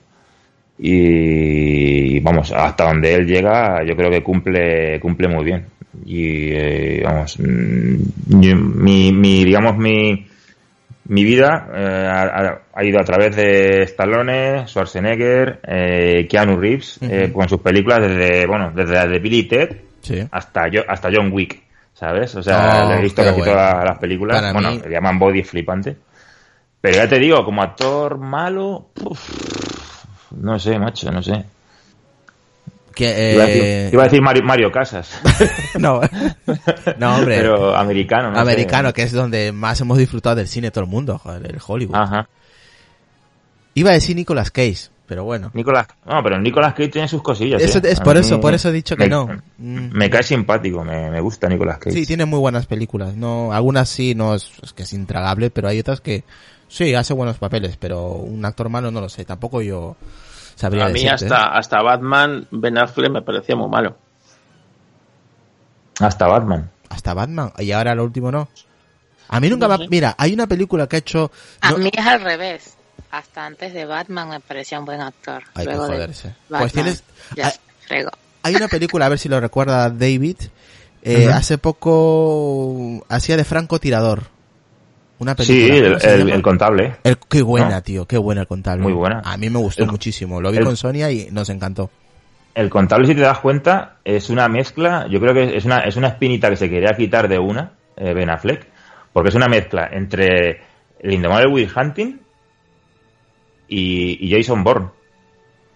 Y vamos, hasta donde él llega, yo creo que cumple, cumple muy bien. Y eh, vamos, mm, yo- mi, mi, digamos, mi, mi vida eh, ha, ha ido a través de Stallone, Schwarzenegger, eh, Keanu Reeves, eh, con sus películas desde, bueno, desde la de Billy Ted Sí. hasta yo, hasta John Wick, ¿sabes? O sea, Oh, he visto casi bueno. todas las películas. Para bueno, mí- le llaman body flipante. Pero ya te digo, como actor malo, puf, no sé, macho, no sé. Que, Iba a eh, decir, iba a decir Mario, Mario Casas, no, no, hombre. pero americano, no sé. americano, que es donde más hemos disfrutado del cine todo el mundo, joder, el Hollywood. Ajá. Iba a decir Nicolas Cage, pero bueno. Nicolas, no, pero Nicolas Cage tiene sus cosillas. Eso ¿eh? es por eso, por eso he dicho que me- no. Mm. Me cae simpático, me, me gusta Nicolas Cage. Sí, tiene muy buenas películas. No, algunas sí, no es, es que es intragable, pero hay otras que sí hace buenos papeles, pero un actor malo no lo sé. Tampoco yo sabría A mí decirte, ¿eh? hasta, hasta Batman, Ben Affleck me parecía muy malo. Hasta Batman. hasta Batman y ahora lo último no. A mí nunca No me, sé. mira, hay una película que ha hecho A no- mí es al revés. Hasta antes de Batman me parecía un buen actor. Hay que de joderse. Batman, Pues tienes ya hay, una película, a ver si lo recuerda David, eh, hace poco hacía de francotirador. Una película. Sí, ¿cómo el, el- el contable. El- qué buena, ¿no? tío, qué buena el contable. Muy buena. A mí me gustó El- muchísimo. Lo vi con Sonia y nos encantó. El contable, si te das cuenta, es una mezcla, yo creo que es una, es una espinita que se quería quitar de una, eh, Ben Affleck, porque es una mezcla entre el indomable Will Hunting y, y Jason Bourne.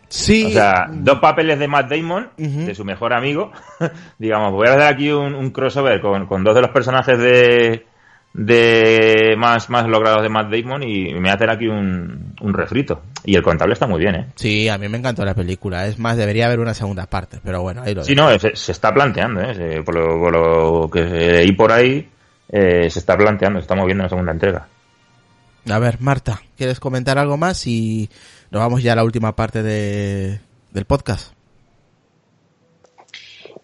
Sí. O sea, dos papeles de Matt Damon, de su mejor amigo. Digamos, voy a hacer aquí un, un crossover con, con dos de los personajes de, de más, más logrados de Matt Damon y me voy a hacer aquí un, un refrito. Y el contable está muy bien, ¿eh? Sí, a mí me encantó la película. Es más, debería haber una segunda parte, pero bueno, ahí lo Sí, dejo. no, se, se está planteando, ¿eh? Se- por, lo, por lo que leí por ahí, eh, se está planteando, se está moviendo una segunda entrega. A ver, Marta, ¿quieres comentar algo más? Y nos vamos ya a la última parte de, del podcast.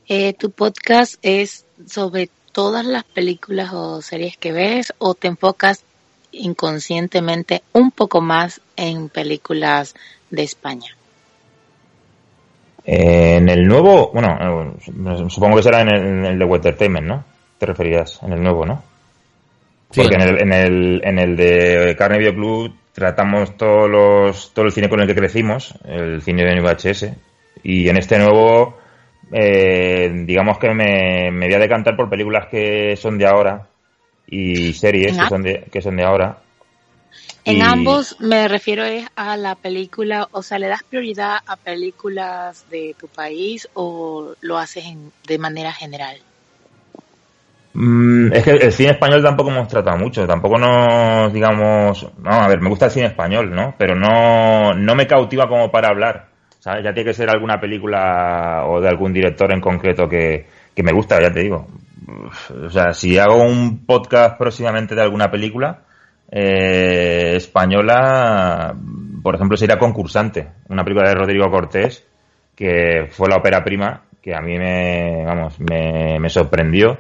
Eh, ¿Tu podcast es sobre todas las películas o series que ves o te enfocas inconscientemente un poco más en películas de España? Eh, en el nuevo, bueno, eh, supongo que será en el, en el de Entertainment, ¿no? Te referías, en el nuevo, ¿no? Sí, Porque en el, en el, en el de Carne Video Club tratamos todos los, todo el cine con el que crecimos, el cine de VHS, y en este nuevo, eh, digamos que me, me voy a decantar por películas que son de ahora y series que son de, que son de ahora. En Y- ambos me refiero es a la película, o sea, ¿le das prioridad a películas de tu país o lo haces en- de manera general? Mm, es que el cine español tampoco hemos tratado mucho, tampoco nos, digamos, no, a ver, me gusta el cine español, ¿no? Pero no, no me cautiva como para hablar, ¿sabes? Ya tiene que ser alguna película o de algún director en concreto que, me gusta, ya te digo. O sea, si hago un podcast próximamente de alguna película eh, española, por ejemplo, sería Concursante, una película de Rodrigo Cortés, que fue la ópera prima, que a mí me, vamos, me, sorprendió.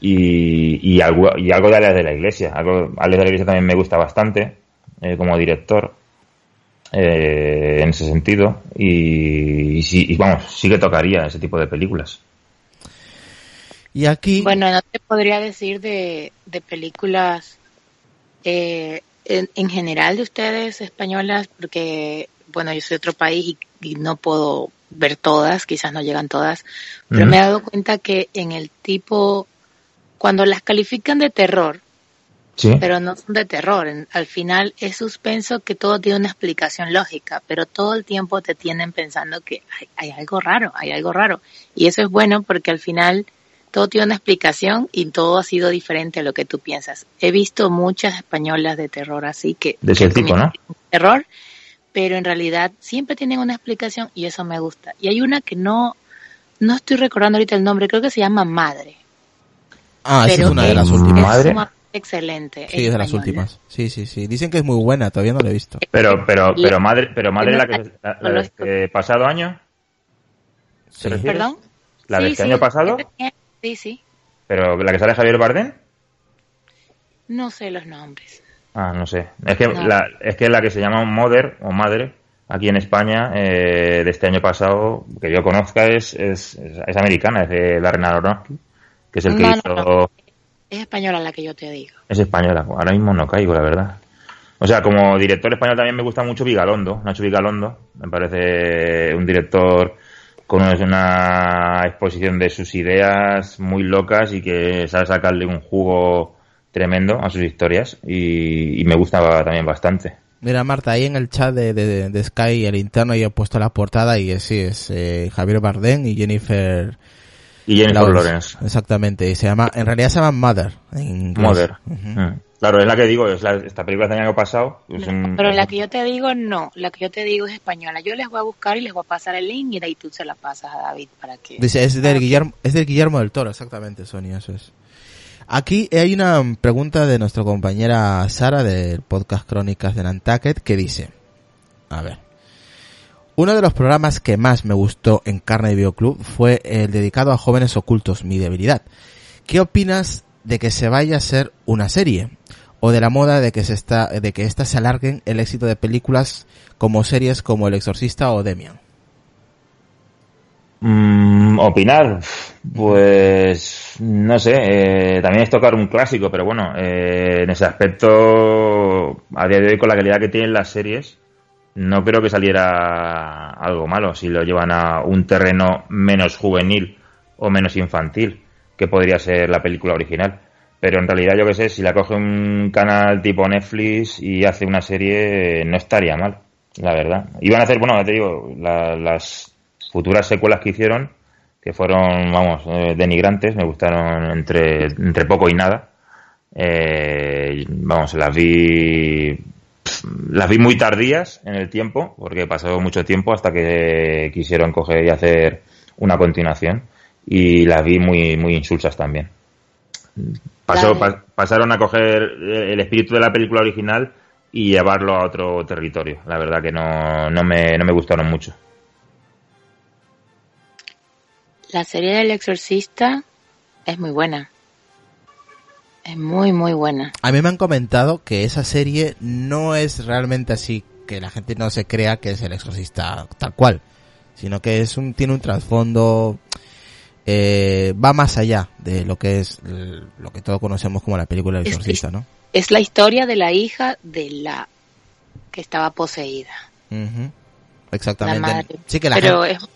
Y, y, algo, y algo de Alex de la Iglesia. Algo, Alex de la Iglesia también me gusta bastante eh, como director eh, en ese sentido. Y, y, sí, y vamos, sí que tocaría ese tipo de películas. Y aquí, Bueno, no te podría decir de, de películas eh, en, en general de ustedes españolas, porque, bueno, yo soy de otro país y, y no puedo ver todas, quizás no llegan todas, pero me he dado cuenta que en el tipo, cuando las califican de terror, Sí. pero no son de terror. Al final es suspenso que todo tiene una explicación lógica, pero todo el tiempo te tienen pensando que hay, hay algo raro, hay algo raro. Y eso es bueno porque al final todo tiene una explicación y todo ha sido diferente a lo que tú piensas. He visto muchas españolas de terror así que... De ese que tipo, ¿no? Terror, pero en realidad siempre tienen una explicación y eso me gusta. Y hay una que no, no estoy recordando ahorita el nombre, creo que se llama Madre. ah, esa es una de las últimas. Madre. Excelente. Sí, es de las últimas. Sí, sí, sí. Dicen que es muy buena, todavía no la he visto. Pero, pero, pero madre, pero madre la que, la, la de este pasado año, Sí. ¿Perdón? ¿La de Sí, este sí, año pasado? Sí, sí. Pero la que sale Javier Bardem, No sé los nombres. ah, no sé. Es que No. la, es que la que se llama Mother o Madre aquí en España eh, de este año pasado que yo conozca es es, es, es americana, es de Darren Aronofsky, que es el que no, hizo no. Es española la que yo te digo. es española. Ahora mismo no caigo, la verdad. O sea, como director español también me gusta mucho Vigalondo, Nacho Vigalondo. Me parece un director con una exposición de sus ideas muy locas y que sabe sacarle un jugo tremendo a sus historias y, y me gusta también bastante. Mira, Marta, ahí en el chat de, de, de Sky, el interno, yo he puesto la portada y es, sí, es eh, Javier Bardem y Jennifer Y Jennifer Lawrence. Lawrence. Exactamente, y se llama, en realidad se llama Mother. En. Mother. Mm. Claro, es la que digo, es la, esta película del año pasado. es un- Pero la que yo te digo, no. La que yo te digo es española. Yo les voy a buscar y les voy a pasar el link y de ahí tú se la pasas a David para que... Dice, es del Guillermo, es del Guillermo del Toro, exactamente, Sonia, eso es. Aquí hay una pregunta de nuestra compañera Sara del podcast Crónicas de Nantucket que dice, a ver, uno de los programas que más me gustó en Carne de Bioclub fue el dedicado a jóvenes ocultos, mi debilidad. ¿Qué opinas de que se vaya a hacer una serie? O de la moda de que se está, de que estas se alarguen el éxito de películas como series como El Exorcista o Demian. Mm, opinar, pues no sé, eh, también es tocar un clásico, pero bueno, eh, en ese aspecto, a día de hoy con la calidad que tienen las series, no creo que saliera algo malo si lo llevan a un terreno menos juvenil o menos infantil, que podría ser la película original. Pero en realidad, yo que sé, si la coge un canal tipo Netflix y hace una serie, no estaría mal, la verdad. Iban a hacer, bueno, ya te digo, la- las futuras secuelas que hicieron, que fueron, vamos, eh, denigrantes, me gustaron entre, entre poco y nada. Eh, vamos, las vi, las vi muy tardías en el tiempo, porque pasó mucho tiempo hasta que quisieron coger y hacer una continuación. Y las vi muy, muy insulsas también. Pasó, Dale. pa- pasaron a coger el espíritu de la película original y llevarlo a otro territorio. La verdad que no, no, me, no me gustaron mucho. La serie del exorcista es muy buena. Es muy, muy buena. A mí me han comentado que esa serie no es realmente así, que la gente no se crea que es el exorcista tal cual, sino que es un, tiene un trasfondo, eh, va más allá de lo que es el- lo que todos conocemos como la película del Es- exorcista, ¿no? Es la historia de la hija de la que estaba poseída. La Exactamente. Sí que la Pero gente- es,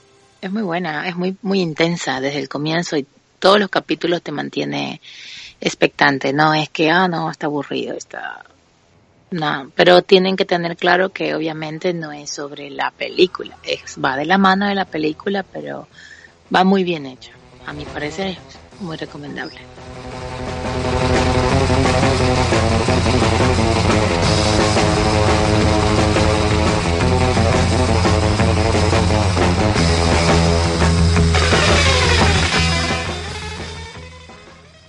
es muy buena, es muy, muy intensa desde el comienzo y todos los capítulos te mantiene expectante. No es que, ah, no, está aburrido, está... No, pero tienen que tener claro que obviamente no es sobre la película. Es, va de la mano de la película, pero va muy bien hecho. A mi parecer es muy recomendable.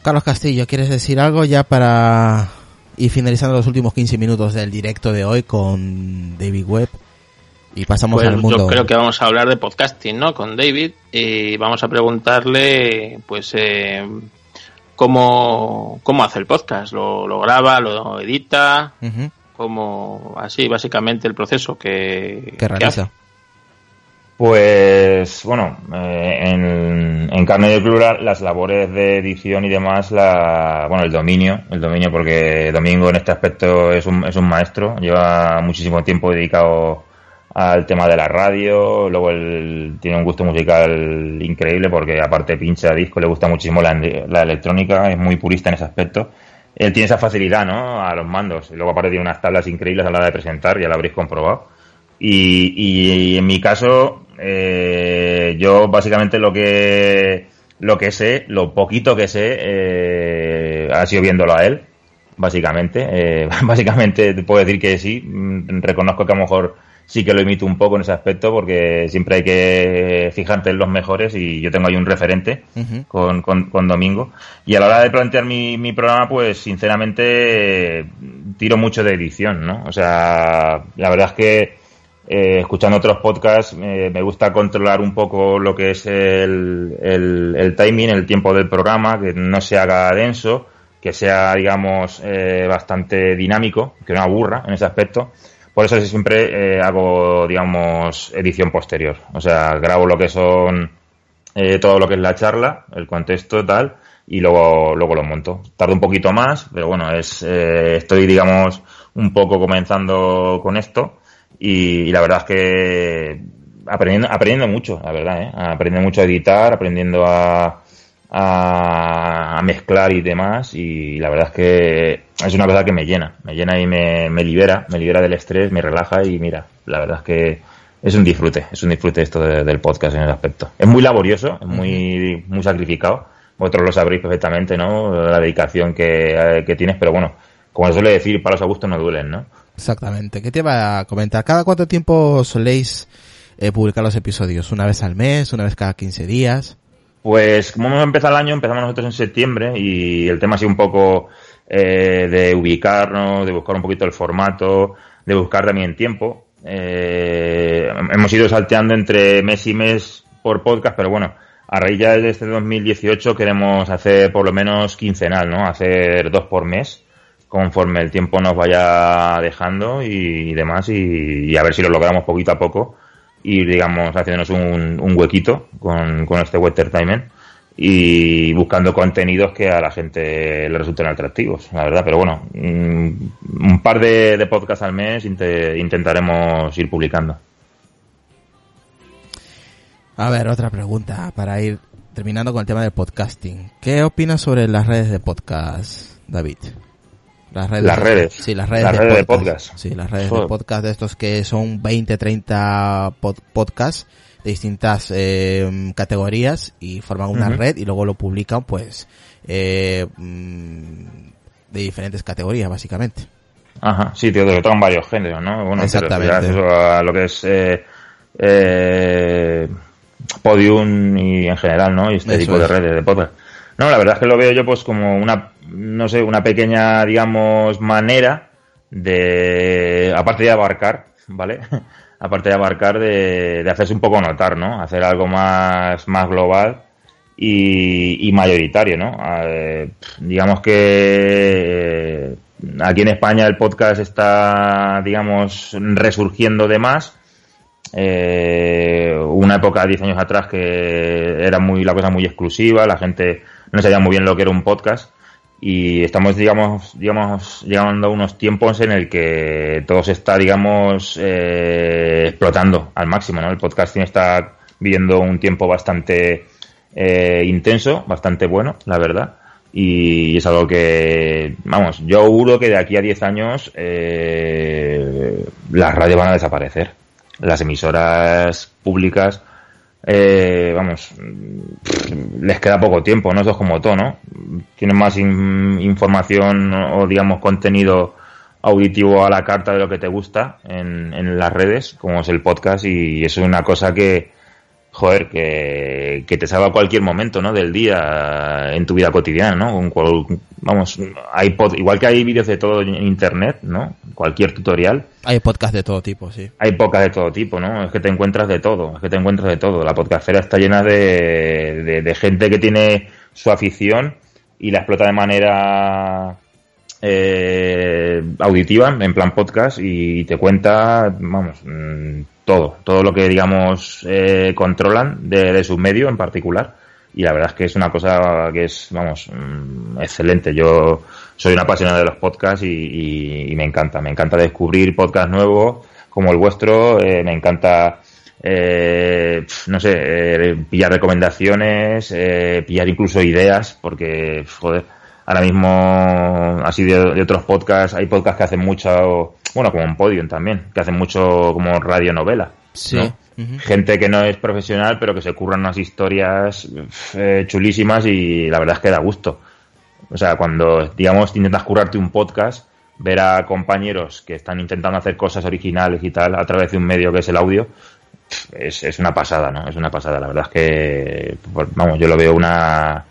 Carlos Castillo, ¿quieres decir algo ya para ir finalizando los últimos 15 minutos del directo de hoy con David Webb? Y pasamos Pues al mundo. yo creo que vamos a hablar de podcasting, ¿no? Con David y vamos a preguntarle, pues, eh, cómo, cómo hace el podcast. ¿Lo, lo graba, lo edita? Ujú, Como así, básicamente el proceso que, que que realiza. hace. Pues bueno, eh, en, en carne de plural las labores de edición y demás, la, bueno, el dominio, el dominio porque Domingo en este aspecto es un, es un maestro, lleva muchísimo tiempo dedicado al tema de la radio, luego él tiene un gusto musical increíble porque aparte pincha disco, le gusta muchísimo la, la electrónica, es muy purista en ese aspecto. Él tiene esa facilidad, ¿no? A los mandos. Y luego aparte tiene unas tablas increíbles a la hora de presentar, ya lo habréis comprobado. Y, y en mi caso, eh, yo básicamente lo que lo que sé, lo poquito que sé, eh, ha sido viéndolo a él, básicamente. Eh, básicamente te puedo decir que sí, mm, reconozco que a lo mejor sí que lo imito un poco en ese aspecto porque siempre hay que fijarte en los mejores y yo tengo ahí un referente con, con, con Domingo. Y a la hora de plantear mi, mi programa, pues sinceramente eh, tiro mucho de edición, ¿no? O sea, la verdad es que eh, escuchando otros podcasts eh, me gusta controlar un poco lo que es el, timing, el tiempo del programa, que no se haga denso, que sea, digamos, eh, bastante dinámico, que no aburra en ese aspecto. Por eso siempre eh, hago, digamos, edición posterior. O sea, grabo lo que son todo lo que es la charla, el contexto, tal, y luego, luego lo monto. Tarda un poquito más, pero bueno, es, estoy, digamos, un poco comenzando con esto, y, y la verdad es que aprendiendo, aprendiendo mucho, la verdad, ¿eh? aprendiendo mucho a editar, aprendiendo a, a, mezclar y demás, y la verdad es que es una cosa que me llena, me llena y me, me libera, me libera del estrés, me relaja, y mira, la verdad es que es un disfrute, es un disfrute esto de- del podcast en el aspecto. Es muy laborioso, es muy, muy sacrificado. Vosotros lo sabréis perfectamente, ¿no? La dedicación que, eh, que tienes, pero bueno, como se suele decir, palos a gusto no duelen, ¿no? Exactamente. ¿Qué te iba a comentar? ¿Cada cuánto tiempo soléis eh, publicar los episodios? ¿Una vez al mes? ¿Una vez cada 15 días? Pues como hemos empezado el año, empezamos nosotros en septiembre y el tema ha sido un poco eh, de ubicarnos, de buscar un poquito el formato, de buscar también tiempo. Eh, hemos ido salteando entre mes y mes por podcast, pero bueno, a raíz ya de este 2018 queremos hacer por lo menos quincenal, ¿no? Hacer dos por mes conforme el tiempo nos vaya dejando y, demás y, y a ver si lo logramos poquito a poco ir digamos haciéndonos un, un huequito con, este Wetter Timer y buscando contenidos que a la gente le resulten atractivos, la verdad. Pero bueno, mm, un par de, de podcasts al mes inte- intentaremos ir publicando. A ver, otra pregunta para ir terminando con el tema del podcasting. ¿Qué opinas sobre las redes de podcast, David? Las redes. Las redes. Sí, las redes, Las de, redes de podcast. Sí, las redes de podcast de estos que son 20, 30 pod- podcasts de distintas eh, categorías y forman una red y luego lo publican pues eh, mm, de diferentes categorías básicamente. Ajá, sí, tío, que tocan varios géneros, ¿no? Bueno, te Exactamente. a lo que es eh, eh, Podium y en general, ¿no? Y este Eso tipo de es. redes de podcast. No, la verdad es que lo veo yo pues como una, no sé, una pequeña, digamos, manera de, aparte de abarcar, ¿vale? aparte de abarcar, de, hacerse un poco notar, ¿no? Hacer algo más, más global y, mayoritario, ¿no? Eh, digamos que eh, aquí en España el podcast está, digamos, resurgiendo de más. Eh, una época, 10 años atrás, que era muy la cosa muy exclusiva, la gente no sabía muy bien lo que era un podcast. Y estamos, digamos, digamos, llegando a unos tiempos en el que todo se está, digamos, eh, explotando al máximo, ¿no? El podcasting está viviendo un tiempo bastante eh, intenso, bastante bueno, la verdad. Y es algo que, vamos, yo auguro que de aquí a 10 años eh, las radios van a desaparecer. Las emisoras públicas, eh, vamos, les queda poco tiempo, ¿no? Eso es como todo, ¿no? Tienen más in- información o, digamos, contenido auditivo a la carta de lo que te gusta en, en las redes, como es el podcast, y eso es una cosa que, joder, que, que te salva cualquier momento, ¿no? Del día en tu vida cotidiana, ¿no? Con cual- vamos, hay pod- igual que hay vídeos de todo en internet, ¿no? Cualquier tutorial, Hay podcast de todo tipo, sí. hay pocas de todo tipo, ¿no? Es que te encuentras de todo, es que te encuentras de todo. La podcastera está llena de, de, de gente que tiene su afición y la explota de manera eh, auditiva, en plan podcast, y te cuenta, vamos, mm, todo, todo lo que, digamos, eh, controlan de, de su medio en particular. Y la verdad es que es una cosa que es, vamos, mm, excelente. Yo soy una apasionada de los podcasts y, y- y me encanta. Me encanta descubrir podcasts nuevos como el vuestro. eh, me encanta, eh, no sé, eh, pillar recomendaciones, eh, pillar incluso ideas, porque, joder, ahora mismo, así de, de otros podcasts, hay podcasts que hacen mucho, bueno, como un Podium también, que hacen mucho como radionovela. Sí. gente que no es profesional, pero que se curran unas historias eh, chulísimas y la verdad es que da gusto. O sea, cuando, digamos, intentas currarte un podcast, ver a compañeros que están intentando hacer cosas originales y tal a través de un medio que es el audio, es, es una pasada, ¿no? Es una pasada. La verdad es que, pues, vamos, yo lo veo una,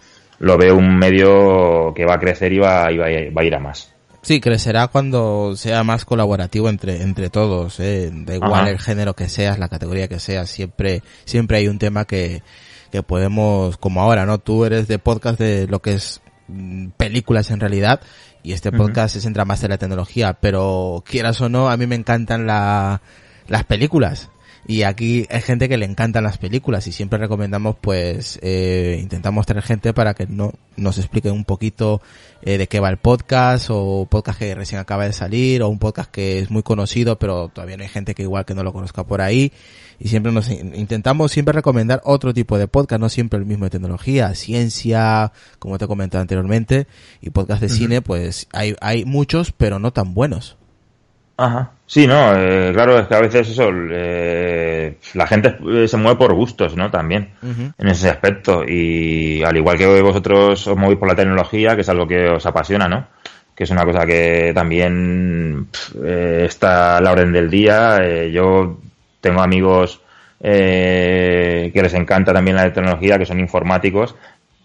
lo veo un medio que va a crecer y va, y va, a- va a ir a más. Sí, crecerá cuando sea más colaborativo entre entre todos, ¿eh? da igual Ajá. el género que seas, la categoría que seas, siempre siempre hay un tema que que podemos como ahora, ¿no? Tú eres de podcast de lo que es mm, películas en realidad y este podcast se centra más en la tecnología, pero quieras o no, a mí me encantan la las películas. Y aquí hay gente que le encantan las películas y siempre recomendamos pues eh, intentamos traer gente para que no nos explique un poquito eh, de qué va el podcast o podcast que recién acaba de salir o un podcast que es muy conocido pero todavía no hay gente que igual que no lo conozca por ahí y siempre nos in- intentamos siempre recomendar otro tipo de podcast, no siempre el mismo de tecnología, ciencia, como te he comentado anteriormente y podcast de cine pues hay hay muchos pero no tan buenos. Ajá. Sí, no, eh, claro, es que a veces eso, eh, la gente eh, se mueve por gustos, ¿no? También, en ese aspecto. Y al igual que vosotros os movéis por la tecnología, que es algo que os apasiona, ¿no? Que es una cosa que también eh, está a la orden del día. Eh, yo tengo amigos eh, que les encanta también la tecnología, que son informáticos.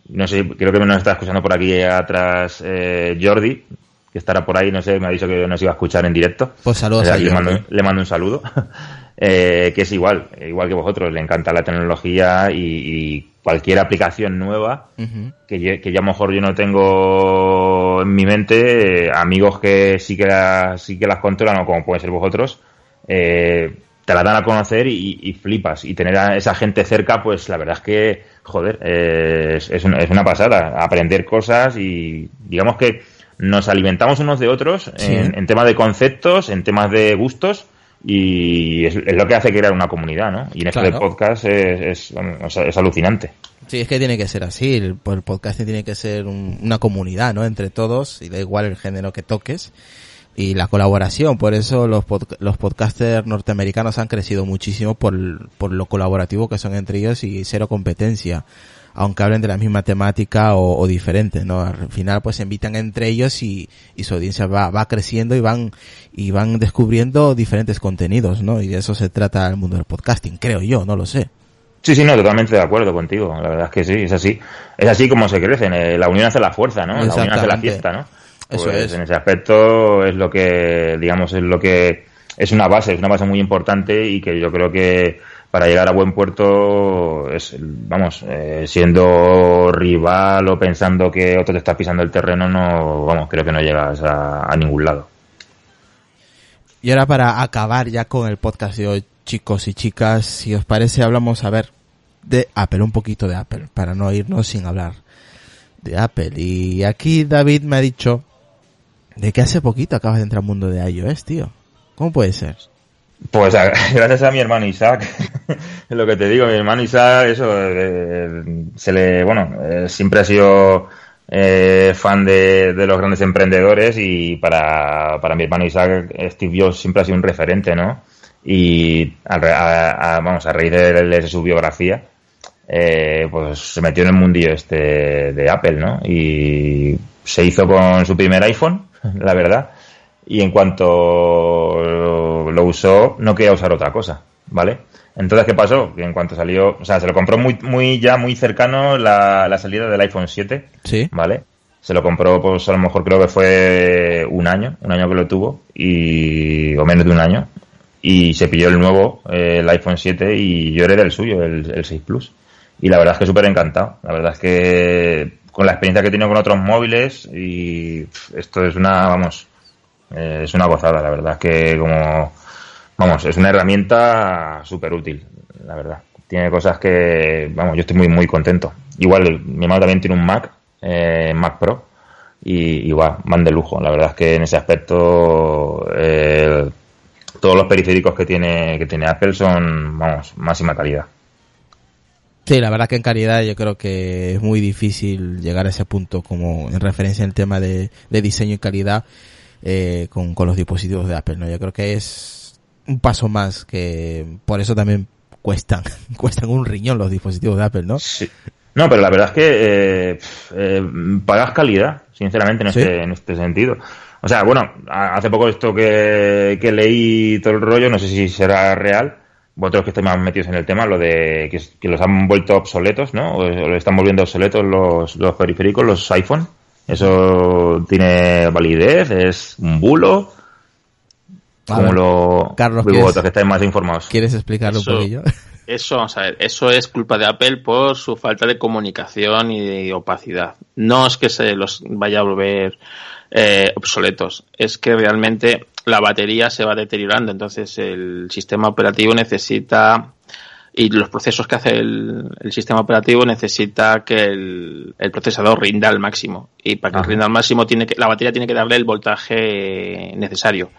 No sé, creo que nos está escuchando por aquí atrás eh, Jordi, que estará por ahí, no sé, me ha dicho que nos iba a escuchar en directo. Pues saludos a le, mando, le mando un saludo. Eh, que es igual, igual que vosotros, le encanta la tecnología y, y cualquier aplicación nueva que, yo- que ya a lo mejor yo no tengo en mi mente, eh, amigos que sí que, las, sí que las controlan o como pueden ser vosotros, eh, te la dan a conocer y, y flipas. Y tener a esa gente cerca, pues la verdad es que, joder, eh, es, es una, es una pasada. Aprender cosas y digamos que nos alimentamos unos de otros Sí. en, en temas de conceptos, en temas de gustos. Y es, es lo que hace crear una comunidad, ¿no? Y en esto Claro. del podcast es, es, es alucinante. Sí, es que tiene que ser así. El, el podcast tiene que ser un- una comunidad, ¿no? Entre todos, y da igual el género que toques. Y la colaboración, por eso los, pod- los podcasters norteamericanos han crecido muchísimo por, por lo colaborativo que son entre ellos y cero competencia. Aunque hablen de la misma temática o, o diferente, ¿no? Al final pues se invitan entre ellos y, y su audiencia va, va creciendo y van, y van descubriendo diferentes contenidos, ¿no? Y de eso se trata el mundo del podcasting, creo yo, no lo sé. Sí, sí, no, totalmente de acuerdo contigo. La verdad es que sí, es así. Es así como se crecen. eh, la unión hace la fuerza, ¿no? La unión hace la fiesta, ¿no? Eso Pues es. En ese aspecto es lo que, digamos, es lo que es una base, es una base muy importante y que yo creo que para llegar a buen puerto es, vamos, eh, siendo rival o pensando que otro te está pisando el terreno, no, vamos, creo que no llegas a, ningún lado. Y ahora para acabar ya con el podcast hoy, chicos y chicas, si os parece hablamos a ver de Apple, un poquito de Apple, para no irnos sin hablar de Apple. Y aquí David me ha dicho de que hace poquito acabas de entrar al mundo de iOS, tío. ¿Cómo puede ser? Pues gracias a mi hermano Isaac, lo que te digo, mi hermano Isaac, eso, eh, se le, bueno, eh, siempre ha sido eh, fan de, los grandes emprendedores y para, para mi hermano Isaac, Steve Jobs siempre ha sido un referente, ¿no? Y a, a- a- vamos, a raíz de, de su biografía, eh, pues se metió en el mundillo este de Apple, ¿no? Y se hizo con su primer iPhone, la verdad. Y en cuanto lo usó, no quería usar otra cosa. ¿vale? Entonces, ¿qué pasó? Que en cuanto salió, o sea, se lo compró muy, muy ya muy cercano la, la salida del iPhone 7, Sí. ¿vale? Se lo compró, pues a lo mejor creo que fue un año, un año que lo tuvo, y, o menos de un año, y se pilló el nuevo, eh, el iPhone 7, y yo heredé el suyo, el, el 6 Plus. Y la verdad es que súper encantado. La verdad es que con la experiencia que he tenido con otros móviles, y pff, esto es una, vamos, eh, es una gozada, la verdad es que como, vamos, es una herramienta súper útil, la verdad. Tiene cosas que, vamos, yo estoy muy, muy contento. Igual, mi hermano también tiene un Mac, eh, Mac Pro, y igual, van de lujo. La verdad es que en ese aspecto, eh, todos los periféricos que tiene, que tiene Apple son, vamos, máxima calidad. Sí, la verdad que en calidad yo creo que es muy difícil llegar a ese punto como en referencia al tema de, de diseño y calidad eh, con, con los dispositivos de Apple, ¿no? Yo creo que es un paso más que por eso también cuestan, cuestan un riñón los dispositivos de Apple, ¿no? Sí. No, pero la verdad es que eh, eh, pagas calidad, sinceramente, en, ¿Sí? este, en este sentido. O sea, bueno, hace poco esto que, que leí todo el rollo, no sé si será real, vosotros que estáis más metidos en el tema, lo de que, que los han vuelto obsoletos, ¿no? O, o lo están volviendo obsoletos los, los periféricos, los iPhone. ¿Eso tiene validez? ¿Es un bulo? Como lo... Carlos, Digo, ¿quieres- vosotros que estáis más informados. ¿Quieres explicarlo Eso- un poquillo? Eso, vamos a ver, eso es culpa de Apple por su falta de comunicación y de opacidad. No es que se los vaya a volver eh, obsoletos, es que realmente la batería se va deteriorando, entonces el sistema operativo necesita y los procesos que hace el, el sistema operativo necesita que el, el procesador rinda al máximo y para que Ajá. rinda al máximo tiene que la batería tiene que darle el voltaje necesario.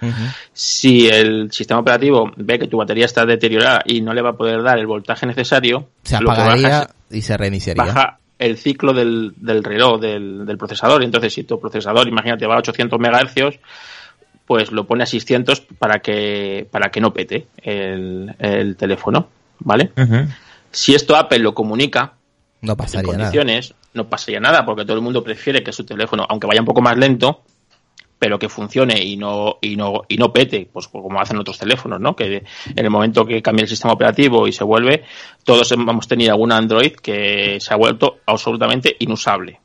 Si el sistema operativo ve que tu batería está deteriorada y no le va a poder dar el voltaje necesario, Se lo baja apagaría es- y se reiniciaría. baja el ciclo del, del reloj, del, del procesador. Entonces, si tu procesador, imagínate, va a 800 MHz, pues lo pone a 600 para que, para que no pete el, el teléfono, ¿vale? Si esto Apple lo comunica No en pasaría nada. condiciones, no pasaría nada, porque todo el mundo prefiere que su teléfono, aunque vaya un poco más lento, pero que funcione y no y no y no pete, pues como hacen otros teléfonos, ¿no? Que en el momento que cambia el sistema operativo y se vuelve, todos hemos tenido algún Android que se ha vuelto absolutamente inusable.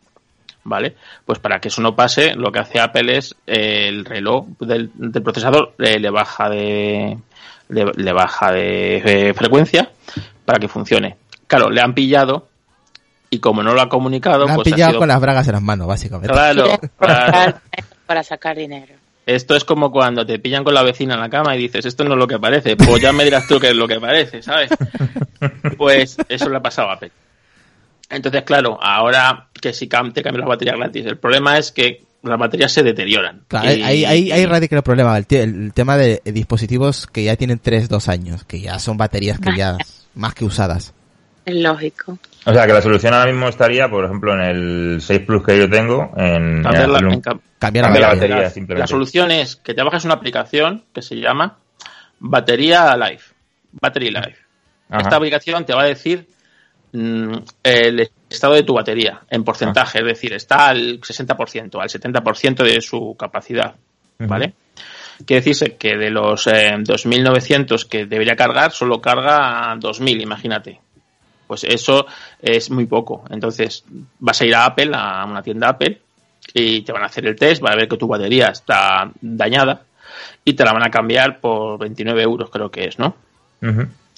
¿Vale? Pues para que eso no pase, lo que hace Apple es eh, el reloj del, del procesador eh, le baja de le, le baja de, frecuencia para que funcione. Claro, le han pillado y como no lo ha comunicado, Me han pues ha pillado sido con las bragas en las manos, básicamente. Claro, aprovechar para sacar dinero. Esto es como cuando te pillan con la vecina en la cama y dices, esto no es lo que parece. Pues ya me dirás tú qué es lo que parece, ¿sabes? Pues eso le ha pasado a Apple. Entonces, claro, ahora que si te cambian las baterías gratis, el problema es que las baterías se deterioran. Claro, Y- ahí, ahí, ahí radica el problema, el, te- el tema de dispositivos que ya tienen 3, 2 años, que ya son baterías que ya más que usadas. Es lógico. O sea, que la solución ahora mismo estaría, por ejemplo, en el 6 Plus que yo tengo, en, cambiar la- en un- en cam- Cambiar la Cambiar la batería. batería, simplemente. La solución es que te bajes una aplicación que se llama Batería Life. Battery Life. Ajá. Esta aplicación te va a decir mm, el estado de tu batería en porcentaje, es decir, está al 60%, al 70% de su capacidad, ¿vale? Quiere decirse que de los eh, 2.900 que debería cargar, solo carga 2.000, imagínate. Pues eso es muy poco. Entonces vas a ir a Apple, a una tienda Apple, y te van a hacer el test, van a ver que tu batería está dañada y te la van a cambiar por 29 euros, creo que es, ¿no?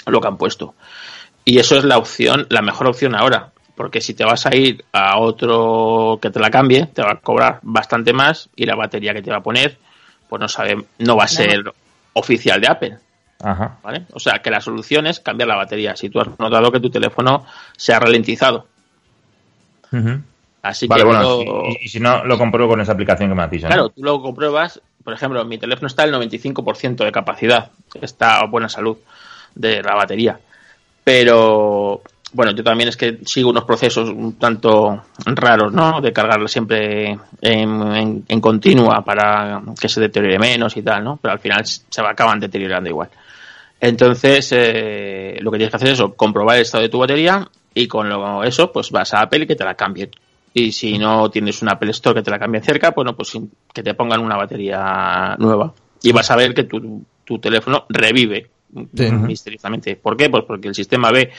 Lo que han puesto. Y eso es la opción, la mejor opción ahora. Porque si te vas a ir a otro que te la cambie, te va a cobrar bastante más y la batería que te va a poner, pues no sabe, no va a ser oficial de Apple. Ajá. ¿vale? O sea que la solución es cambiar la batería. Si tú has notado que tu teléfono se ha ralentizado. Así Vale, que bueno, y, y si no, lo compruebo con esa aplicación que me has dicho, ¿no? Claro, tú lo compruebas, por ejemplo, mi teléfono está al 95% de capacidad, está a buena salud de la batería. Pero, bueno, yo también es que sigo unos procesos un tanto raros, ¿no? De cargarlo siempre en, continua para que se deteriore menos y tal, ¿no? Pero al final se acaban deteriorando igual. Entonces, eh, lo que tienes que hacer es eso, comprobar el estado de tu batería y con lo- eso, pues vas a Apple y que te la cambie. Y si no tienes un Apple Store que te la cambie cerca, bueno, pues sin- que te pongan una batería nueva. Y vas a ver que tu teléfono revive Sí. misteriosamente. ¿Por qué? Pues porque el sistema ve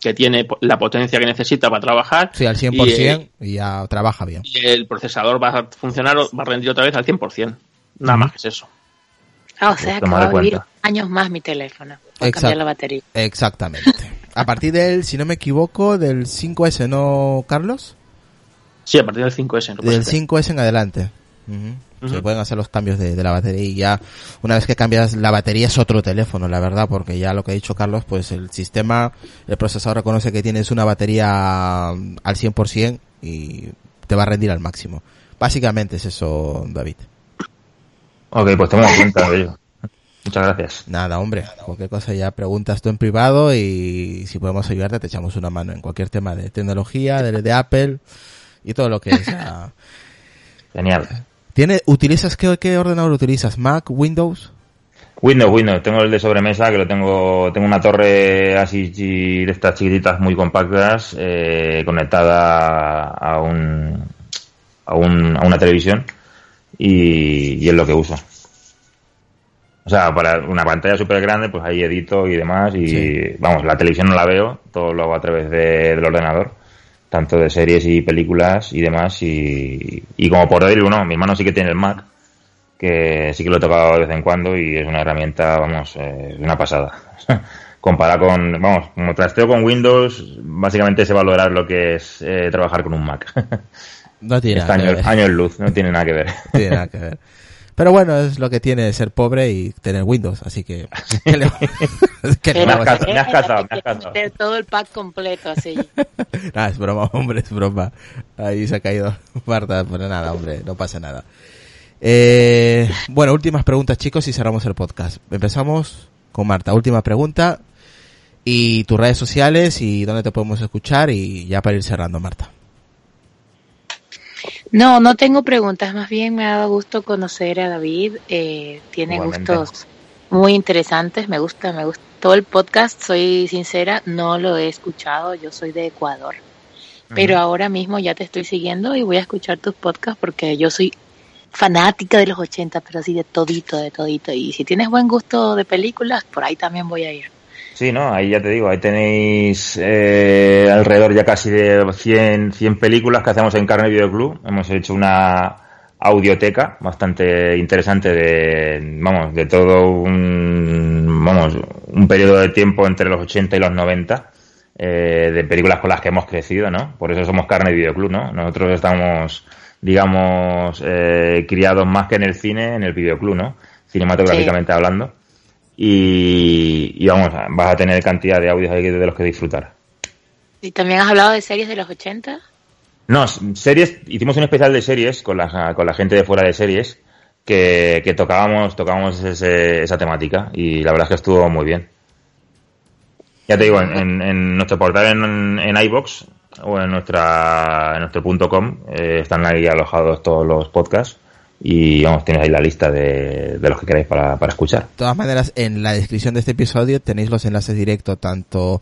que tiene la potencia que necesita para trabajar Sí, al 100% y, ya trabaja bien. y el procesador va a funcionar, o va a rendir otra vez al 100%. Nada más que es eso. Ah, o sea que va a vivir años más mi teléfono. Cambiar la batería. Exactamente. A partir del, si no me equivoco, del 5S, ¿no, Carlos? Sí, a partir del 5S. no puede Del ser. 5S en adelante. Se pueden hacer los cambios de, de la batería y ya una vez que cambias la batería es otro teléfono, la verdad, porque ya lo que ha dicho Carlos, pues el sistema, el procesador reconoce que tienes una batería al 100% y te va a rendir al máximo. Básicamente es eso, David. Ok, pues tomo en cuenta de ello. Muchas gracias. Nada, hombre, cualquier cosa ya preguntas tú en privado y si podemos ayudarte te echamos una mano en cualquier tema de tecnología, de, de Apple y todo lo que sea. Genial. ¿Tiene, utilizas qué, qué ordenador utilizas? Mac, Windows? Windows, Windows. Tengo el de sobremesa que lo tengo. Tengo una torre así de estas chiquititas muy compactas eh, conectada a un, a un a una televisión y, y es lo que uso. O sea, para una pantalla súper grande, pues ahí edito y demás. Y Sí. vamos, la televisión no la veo, todo lo hago a través de- del ordenador, tanto de series y películas y demás. Y, y como por decir uno, mi hermano sí que tiene el Mac, que sí que lo he tocado de vez en cuando y es una herramienta, vamos, eh, una pasada. Comparado con, vamos, como trasteo con Windows, básicamente se valorar lo que es eh, trabajar con un Mac. No tiene nada que años, ver. años luz, no tiene nada que ver. No tiene nada que ver. Pero bueno, es lo que tiene ser pobre y tener Windows, así que... ¿qué le- qué le Me has casado, me has casado, me has casado. Meter todo el pack completo así. Nada, es broma, hombre, es broma. Ahí se ha caído Marta, pero nada, hombre, no pasa nada. Eh, bueno, últimas preguntas, chicos, y cerramos el podcast. Empezamos con Marta. Última pregunta. Y tus redes sociales y dónde te podemos escuchar y ya para ir cerrando, Marta. No, no tengo preguntas, más bien me ha dado gusto conocer a David, eh, tiene Igualmente. gustos muy interesantes, me gusta, me gustó el podcast, soy sincera, no lo he escuchado, yo soy de Ecuador, pero ahora mismo ya te estoy siguiendo y voy a escuchar tus podcasts porque yo soy fanática de los 80, pero así de todito, de todito, y si tienes buen gusto de películas, por ahí también voy a ir. Sí, no, ahí ya te digo, ahí tenéis eh, alrededor ya casi de 100, 100 películas que hacemos en Carne Video Club. Hemos hecho una audioteca bastante interesante de, vamos, de todo un, vamos, un periodo de tiempo entre los 80 y los 90 eh, de películas con las que hemos crecido, ¿no? Por eso somos Carne Video Club, ¿no? Nosotros estamos, digamos, eh, criados más que en el cine, en el videoclub, ¿no? Cinematográficamente hablando. Y, y vamos, vas a tener cantidad de audios ahí de los que disfrutar. ¿Y también has hablado de series de los 80? No, series, hicimos un especial de series con la, con la gente de fuera de series que, que tocábamos, tocábamos ese- esa temática y la verdad es que estuvo muy bien. Ya te digo, en, en- en nuestro portal en, en iBox o en nuestra en nuestro punto com eh, están ahí alojados todos los podcasts y vamos, tienes ahí la lista de, de los que queréis para, para escuchar. De todas maneras, en la descripción de este episodio tenéis los enlaces directos tanto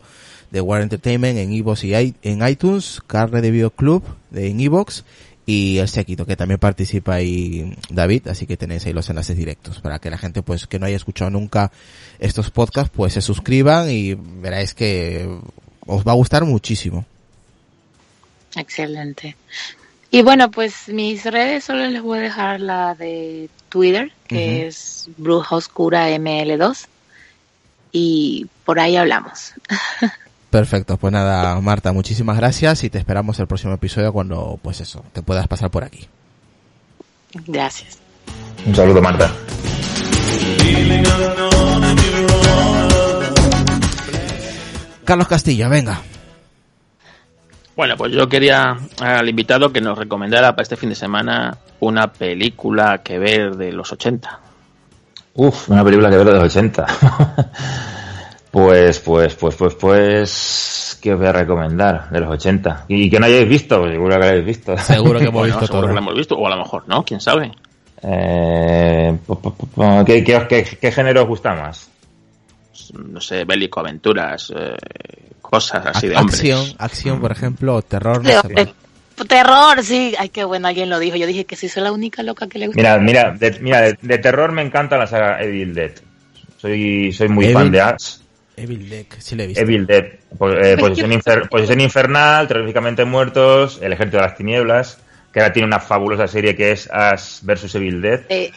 de War Entertainment en iVoox y i- en iTunes, Carne de Video Club de, en iVoox y el Sequito, que también participa ahí David, así que tenéis ahí los enlaces directos para que la gente pues que no haya escuchado nunca estos podcasts pues se suscriban y veráis que os va a gustar muchísimo. Excelente. Y bueno, pues mis redes solo les voy a dejar la de Twitter, que es Bruja Oscura ML2. Y por ahí hablamos. Perfecto, pues nada, Marta, muchísimas gracias y te esperamos el próximo episodio cuando pues eso, te puedas pasar por aquí. Gracias. Un saludo, Marta. Carlos Castillo, venga. Bueno, pues yo quería al invitado que nos recomendara para este fin de semana una película que ver de los 80. Uf, una película que veo de los 80. pues, pues, pues, pues, pues, ¿qué os voy a recomendar de los 80? Y que no hayáis visto, pues seguro que la habéis visto. Seguro que hemos Bueno, visto seguro todo. que lo hemos visto, o a lo mejor no, quién sabe. Eh, po- po- po- po- ¿qué, qué, qué- qué género os gusta más? No sé, bélico, aventuras, eh, cosas así de hombres. acción, acción, por ejemplo, o terror, no sé. de- terror, sí. Ay, qué bueno, alguien lo dijo. Yo dije que sí, soy la única loca que le gusta. Mira, mira, de, mira, de, de terror me encanta la saga Evil Dead. Soy, soy muy Evil- fan de Ash. Evil Deck, sí le he visto. Evil Dead. Po- eh, posición, infer- posición infernal, terroríficamente muertos, el ejército de las tinieblas, que ahora tiene una fabulosa serie que es Ash vs Evil Dead, Eh,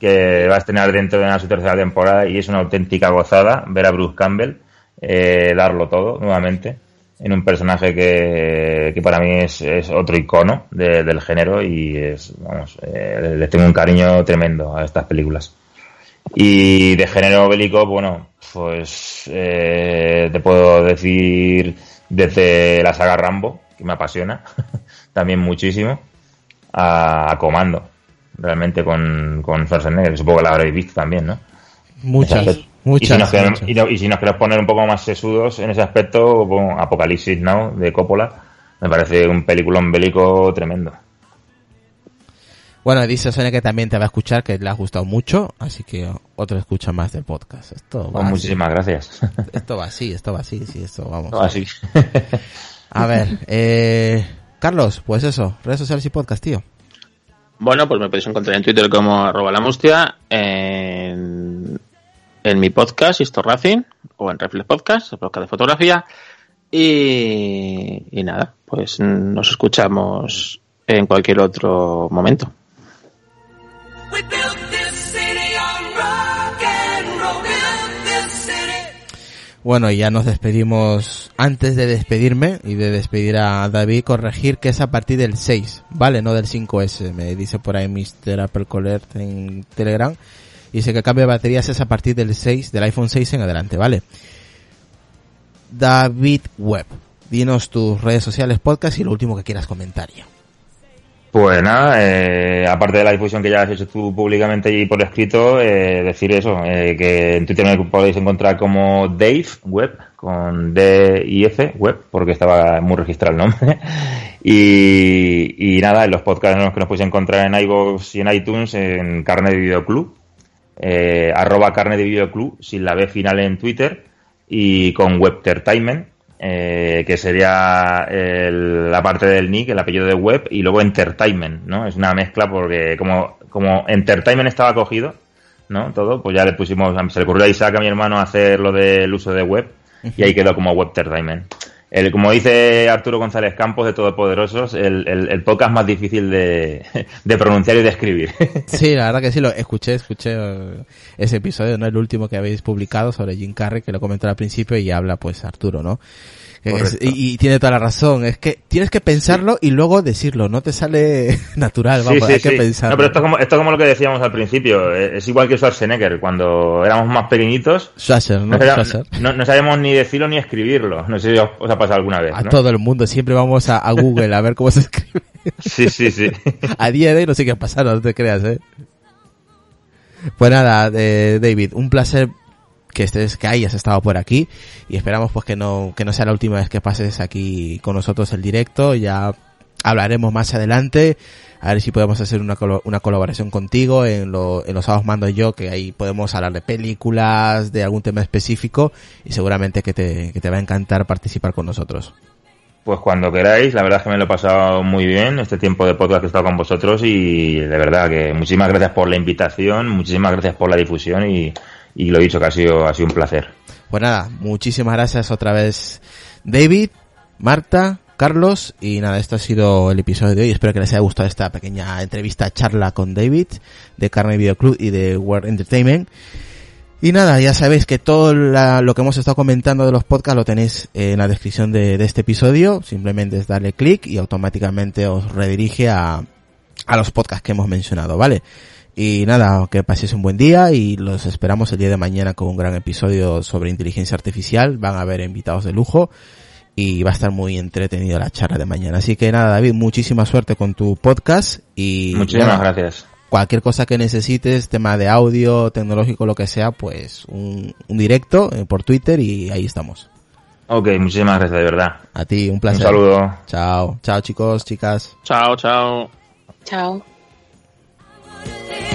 que va a estrenar dentro de su tercera temporada y es una auténtica gozada ver a Bruce Campbell eh, darlo todo nuevamente en un personaje que, que para mí es, es otro icono de- del género y es, vamos, eh, le tengo un cariño tremendo a estas películas. Y de género bélico, bueno, pues eh, te puedo decir desde la saga Rambo, que me apasiona también muchísimo, a, a Comando, realmente con, con Schwarzenegger, que supongo que la habréis visto también, ¿no? Muchas, aspecto. Muchas. y, si nos queremos, muchas. y, no- y si nos queremos poner un poco más sesudos en ese aspecto, bueno, Apocalipsis Now de Coppola, me parece un peliculón bélico tremendo. Bueno, dice Sonia que también te va a escuchar, que le ha gustado mucho, así que otro escucha más del podcast. Esto va Pues así. muchísimas gracias. Esto va así, esto va así, sí, esto vamos. Así. A ver, eh, Carlos, pues eso, redes sociales y podcast, tío. Bueno, pues me podéis encontrar en Twitter como arroba la mustia, en, en mi podcast, Histo Racing, o en Reflex Podcast, el podcast de fotografía. Y, y nada, pues nos escuchamos en cualquier otro momento. Bueno, y ya nos despedimos. Antes de despedirme y de despedir a David, corregir que es a partir del 6, ¿vale? No del 5S. Me dice por ahí Mr. Apple Colert en Telegram. Dice que el cambio de baterías es a partir del 6, del iPhone 6 en adelante, ¿vale? David Webb, dinos tus redes sociales, podcast y lo último que quieras comentar ya. Pues nada, eh, aparte de la difusión que ya has hecho tú públicamente y por escrito, eh, decir eso, eh, que en Twitter me podéis encontrar como Dave Web, con D y F, Web, porque estaba muy registrado el nombre. y, y nada, en los podcasts que nos podéis encontrar en iVoox y en iTunes, en Carne de Videoclub, eh, arroba Carne de Videoclub, sin la B final en Twitter, y con Webtertainment, eh, que sería el- la parte del nick, el apellido de web, y luego entertainment, ¿no? Es una mezcla porque como, como entertainment estaba cogido, ¿no? Todo, pues ya le pusimos, se le ocurrió a Isaac, a mi hermano, hacer lo del uso de web, y ahí quedó como webtertainment. El, como dice Arturo González Campos de Todopoderosos, el, el, el podcast más difícil de, de pronunciar y de escribir. Sí, la verdad que sí, lo escuché, escuché eh, ese episodio, ¿no? El último que habéis publicado sobre Jim Carrey, que lo comentó al principio y habla pues Arturo, ¿no? Es- y, y tiene toda la razón, es que tienes que pensarlo y luego decirlo, no te sale natural, vamos, hay que pensarlo. No, pero esto es, como, esto es como lo que decíamos al principio. Es igual que Schwarzenegger. Cuando éramos más pequeñitos, Schwarzer, ¿no? no, sabíamos ni decirlo ni escribirlo. No sé si os, os ha pasado alguna vez. A ¿no? todo el mundo, siempre vamos a, a Google a ver cómo se escribe. Sí, sí, sí. a día de hoy no sé qué ha pasado, no te creas, eh. Pues nada, eh, David, un placer que estés, que hayas estado por aquí. Y esperamos pues que no, que no sea la última vez que pases aquí con nosotros el directo, ya hablaremos más adelante, a ver si podemos hacer una, una colaboración contigo en, lo, en los sábados mando yo, que ahí podemos hablar de películas, de algún tema específico. Y seguramente que te, que te va a encantar participar con nosotros. Pues cuando queráis, la verdad es que me lo he pasado muy bien este tiempo de podcast que he estado con vosotros y de verdad que muchísimas gracias por la invitación, muchísimas gracias por la difusión y, y lo dicho que ha sido, ha sido un placer. Pues nada, muchísimas gracias otra vez David, Marta, Carlos y nada, esto ha sido el episodio de hoy. Espero que les haya gustado esta pequeña entrevista, charla con David de Carne Video Club y de World Entertainment. Y nada, ya sabéis que todo la- lo que hemos estado comentando de los podcasts lo tenéis en la descripción de, este episodio. Simplemente es darle clic y automáticamente os redirige a, a los podcasts que hemos mencionado, ¿vale? Y nada, que paséis un buen día y los esperamos el día de mañana con un gran episodio sobre inteligencia artificial. Van a haber invitados de lujo y va a estar muy entretenido la charla de mañana. Así que nada, David, muchísima suerte con tu podcast y Muchísimas gracias. cualquier cosa que necesites, tema de audio, tecnológico, lo que sea, pues un, un directo eh, por Twitter y ahí estamos. Ok, muchísimas gracias, de verdad. A ti, un Un placer. saludo. Chao, chao chicos, chicas. Chao, chao. Chao. Saturday.